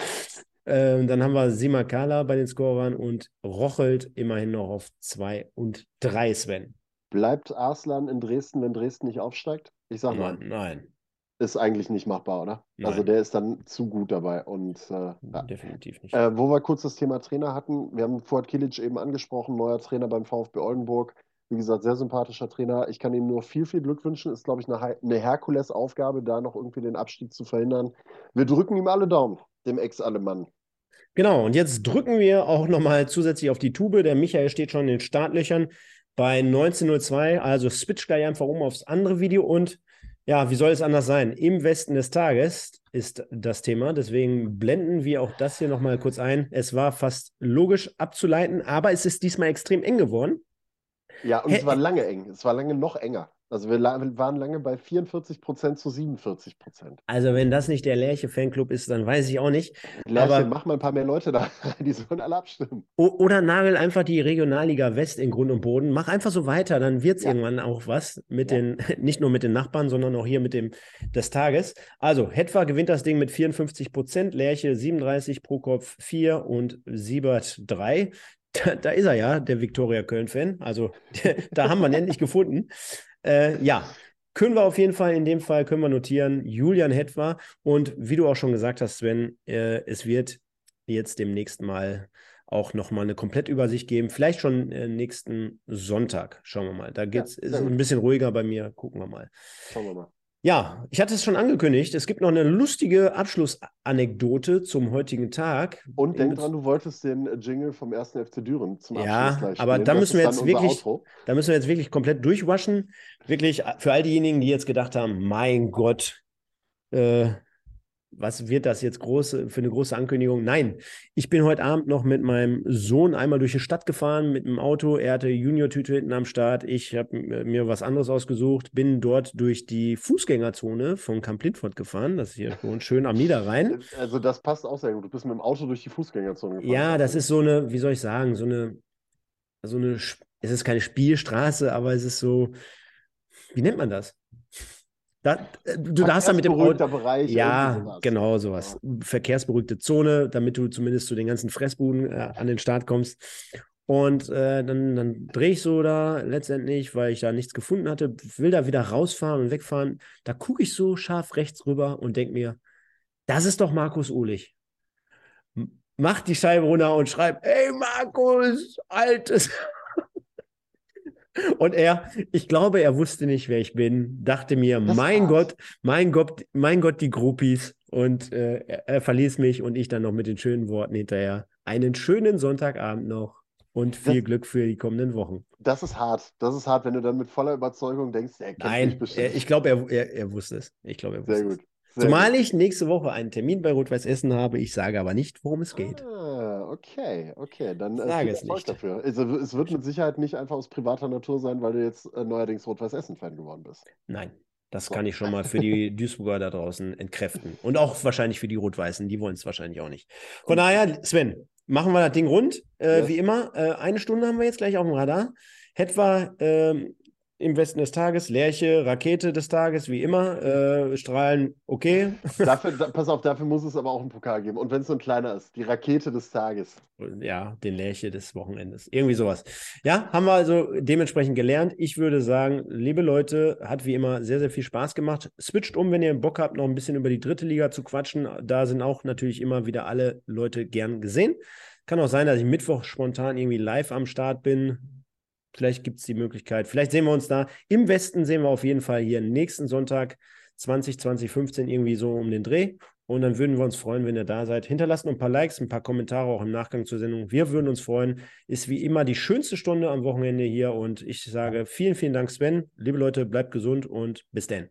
Ähm, dann haben wir Simakala bei den Scorern und Rochelt immerhin noch auf 2 und 3, Sven. Bleibt Arslan in Dresden, wenn Dresden nicht aufsteigt? Ich sag Nein, mal, nein, ist eigentlich nicht machbar, oder? Also Nein. der ist dann zu gut dabei. Und äh, definitiv nicht. Äh, wo wir kurz das Thema Trainer hatten, wir haben Fuad Kilic eben angesprochen, neuer Trainer beim VfB Oldenburg. Wie gesagt, sehr sympathischer Trainer. Ich kann ihm nur viel, viel Glück wünschen. Ist, glaube ich, eine, eine Herkulesaufgabe, da noch irgendwie den Abstieg zu verhindern. Wir drücken ihm alle Daumen, dem Ex-Allemann. Genau, und jetzt drücken wir auch nochmal zusätzlich auf die Tube. Der Michael steht schon in den Startlöchern bei 19.02, also switch gleich einfach um aufs andere Video und ja, wie soll es anders sein? Im Westen des Tages ist das Thema, deswegen blenden wir auch das hier nochmal kurz ein. Es war fast logisch abzuleiten, aber es ist diesmal extrem eng geworden. Ja, und Hä- es war lange eng. Es war lange noch enger. Also wir waren lange bei 44% zu 47%. Also wenn das nicht der Lerche-Fanclub ist, dann weiß ich auch nicht. Lerche, Aber- mach mal ein paar mehr Leute da rein, die sollen alle abstimmen. Oder nagel einfach die Regionalliga West in Grund und Boden. Mach einfach so weiter, dann wird es Ja. irgendwann auch was mit Ja. den, [laughs] nicht nur mit den Nachbarn, sondern auch hier mit dem des Tages. Also, Hetwa gewinnt das Ding mit 54 Prozent, Lerche 37, Prokop 4 und Siebert 3. Da, da ist er ja, der Viktoria Köln-Fan. Also, [laughs] da haben wir ihn endlich gefunden. Äh, ja, können wir auf jeden Fall, in dem Fall können wir notieren, Julian Hetwa. Und wie du auch schon gesagt hast, Sven, äh, es wird jetzt demnächst mal auch nochmal eine Komplettübersicht geben. Vielleicht schon äh, nächsten Sonntag. Schauen wir mal. Da geht's, sehr ist gut. ein bisschen ruhiger bei mir. Gucken wir mal. Schauen wir mal. Ja, ich hatte es schon angekündigt. Es gibt noch eine lustige Abschlussanekdote zum heutigen Tag. Und denk dran, du wolltest den Jingle vom 1. FC Düren zum Ja, Abschluss gleich aber spielen. da Das müssen wir jetzt wirklich- Outro. Da müssen wir jetzt wirklich komplett durchwaschen. Wirklich äh, für all diejenigen, die jetzt gedacht haben, mein Gott, äh, was wird das jetzt große, für eine große Ankündigung? Nein, ich bin heute Abend noch mit meinem Sohn einmal durch die Stadt gefahren mit dem Auto. Er hatte Junior-Tüte hinten am Start. Ich habe mir was anderes ausgesucht, bin dort durch die Fußgängerzone von Camp Lindfort gefahren. Das ist hier [laughs] schön am Niederrhein. Also das passt auch sehr gut. Du bist mit dem Auto durch die Fußgängerzone gefahren. Ja, das ist so eine, wie soll ich sagen, so eine, so eine, es ist keine Spielstraße, aber es ist so, wie nennt man das? Da, äh, du darfst da mit dem Auto. Bereich. Ja, sowas. genau sowas. Verkehrsberuhigte Zone, damit du zumindest zu den ganzen Fressbuden äh, an den Start kommst. Und äh, dann, dann drehe ich so da letztendlich, weil ich da nichts gefunden hatte, will da wieder rausfahren und wegfahren. Da gucke ich so scharf rechts rüber und denke mir, das ist doch Markus Uhlich. M- Mach die Scheibe runter und schreib, ey Markus, altes. Und er, ich glaube, er wusste nicht, wer ich bin, dachte mir, Das mein war's. Gott, mein Gott, mein Gott, die Groupies. Und äh, er, er verließ mich und ich dann noch mit den schönen Worten hinterher. Einen schönen Sonntagabend noch und viel Das- Glück für die kommenden Wochen. Das ist hart. Das ist hart, wenn du dann mit voller Überzeugung denkst, er kennt mich Nein, bestimmt. er, ich glaube, er, er, er wusste es. Ich glaube, er wusste Sehr es. gut. Sehr Zumal gut. ich nächste Woche einen Termin bei Rot-Weiß Essen habe. Ich sage aber nicht, worum es geht. Ah, okay, okay. Dann äh, Sage es nicht. dafür. Also, es wird mit Sicherheit nicht einfach aus privater Natur sein, weil du jetzt äh, neuerdings Rot-Weiß Essen-Fan geworden bist. Nein, das So. kann ich schon mal für die [laughs] Duisburger da draußen entkräften. Und auch wahrscheinlich für die Rot-Weißen, die wollen es wahrscheinlich auch nicht. Von daher, Sven, machen wir das Ding rund. Äh, Yes. Wie immer, äh, eine Stunde haben wir jetzt gleich auf dem Radar. Etwa ähm, im Westen des Tages, Lerche, Rakete des Tages, wie immer. Äh, Strahlen, okay. [laughs] Dafür, da, pass auf, dafür muss es aber auch einen Pokal geben. Und wenn es so ein kleiner ist, die Rakete des Tages. Ja, den Lerche des Wochenendes. Irgendwie sowas. Ja, haben wir also dementsprechend gelernt. Ich würde sagen, liebe Leute, hat wie immer sehr, sehr viel Spaß gemacht. Switcht um, wenn ihr Bock habt, noch ein bisschen über die dritte Liga zu quatschen. Da sind auch natürlich immer wieder alle Leute gern gesehen. Kann auch sein, dass ich Mittwoch spontan irgendwie live am Start bin. Vielleicht gibt es die Möglichkeit. Vielleicht sehen wir uns da. Im Westen sehen wir auf jeden Fall hier nächsten Sonntag 20, 2015 irgendwie so um den Dreh. Und dann würden wir uns freuen, wenn ihr da seid. Hinterlasst ein paar Likes, ein paar Kommentare auch im Nachgang zur Sendung. Wir würden uns freuen. Ist wie immer die schönste Stunde am Wochenende hier. Und ich sage vielen, vielen Dank, Sven. Liebe Leute, bleibt gesund und bis dann.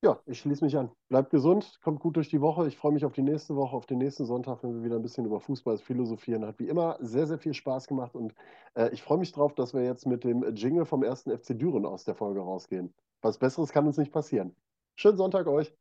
Ja, ich schließe mich an. Bleibt gesund, kommt gut durch die Woche. Ich freue mich auf die nächste Woche, auf den nächsten Sonntag, wenn wir wieder ein bisschen über Fußball philosophieren. Hat wie immer sehr, sehr viel Spaß gemacht und äh, ich freue mich drauf, dass wir jetzt mit dem Jingle vom ersten FC Düren aus der Folge rausgehen. Was Besseres kann uns nicht passieren. Schönen Sonntag euch.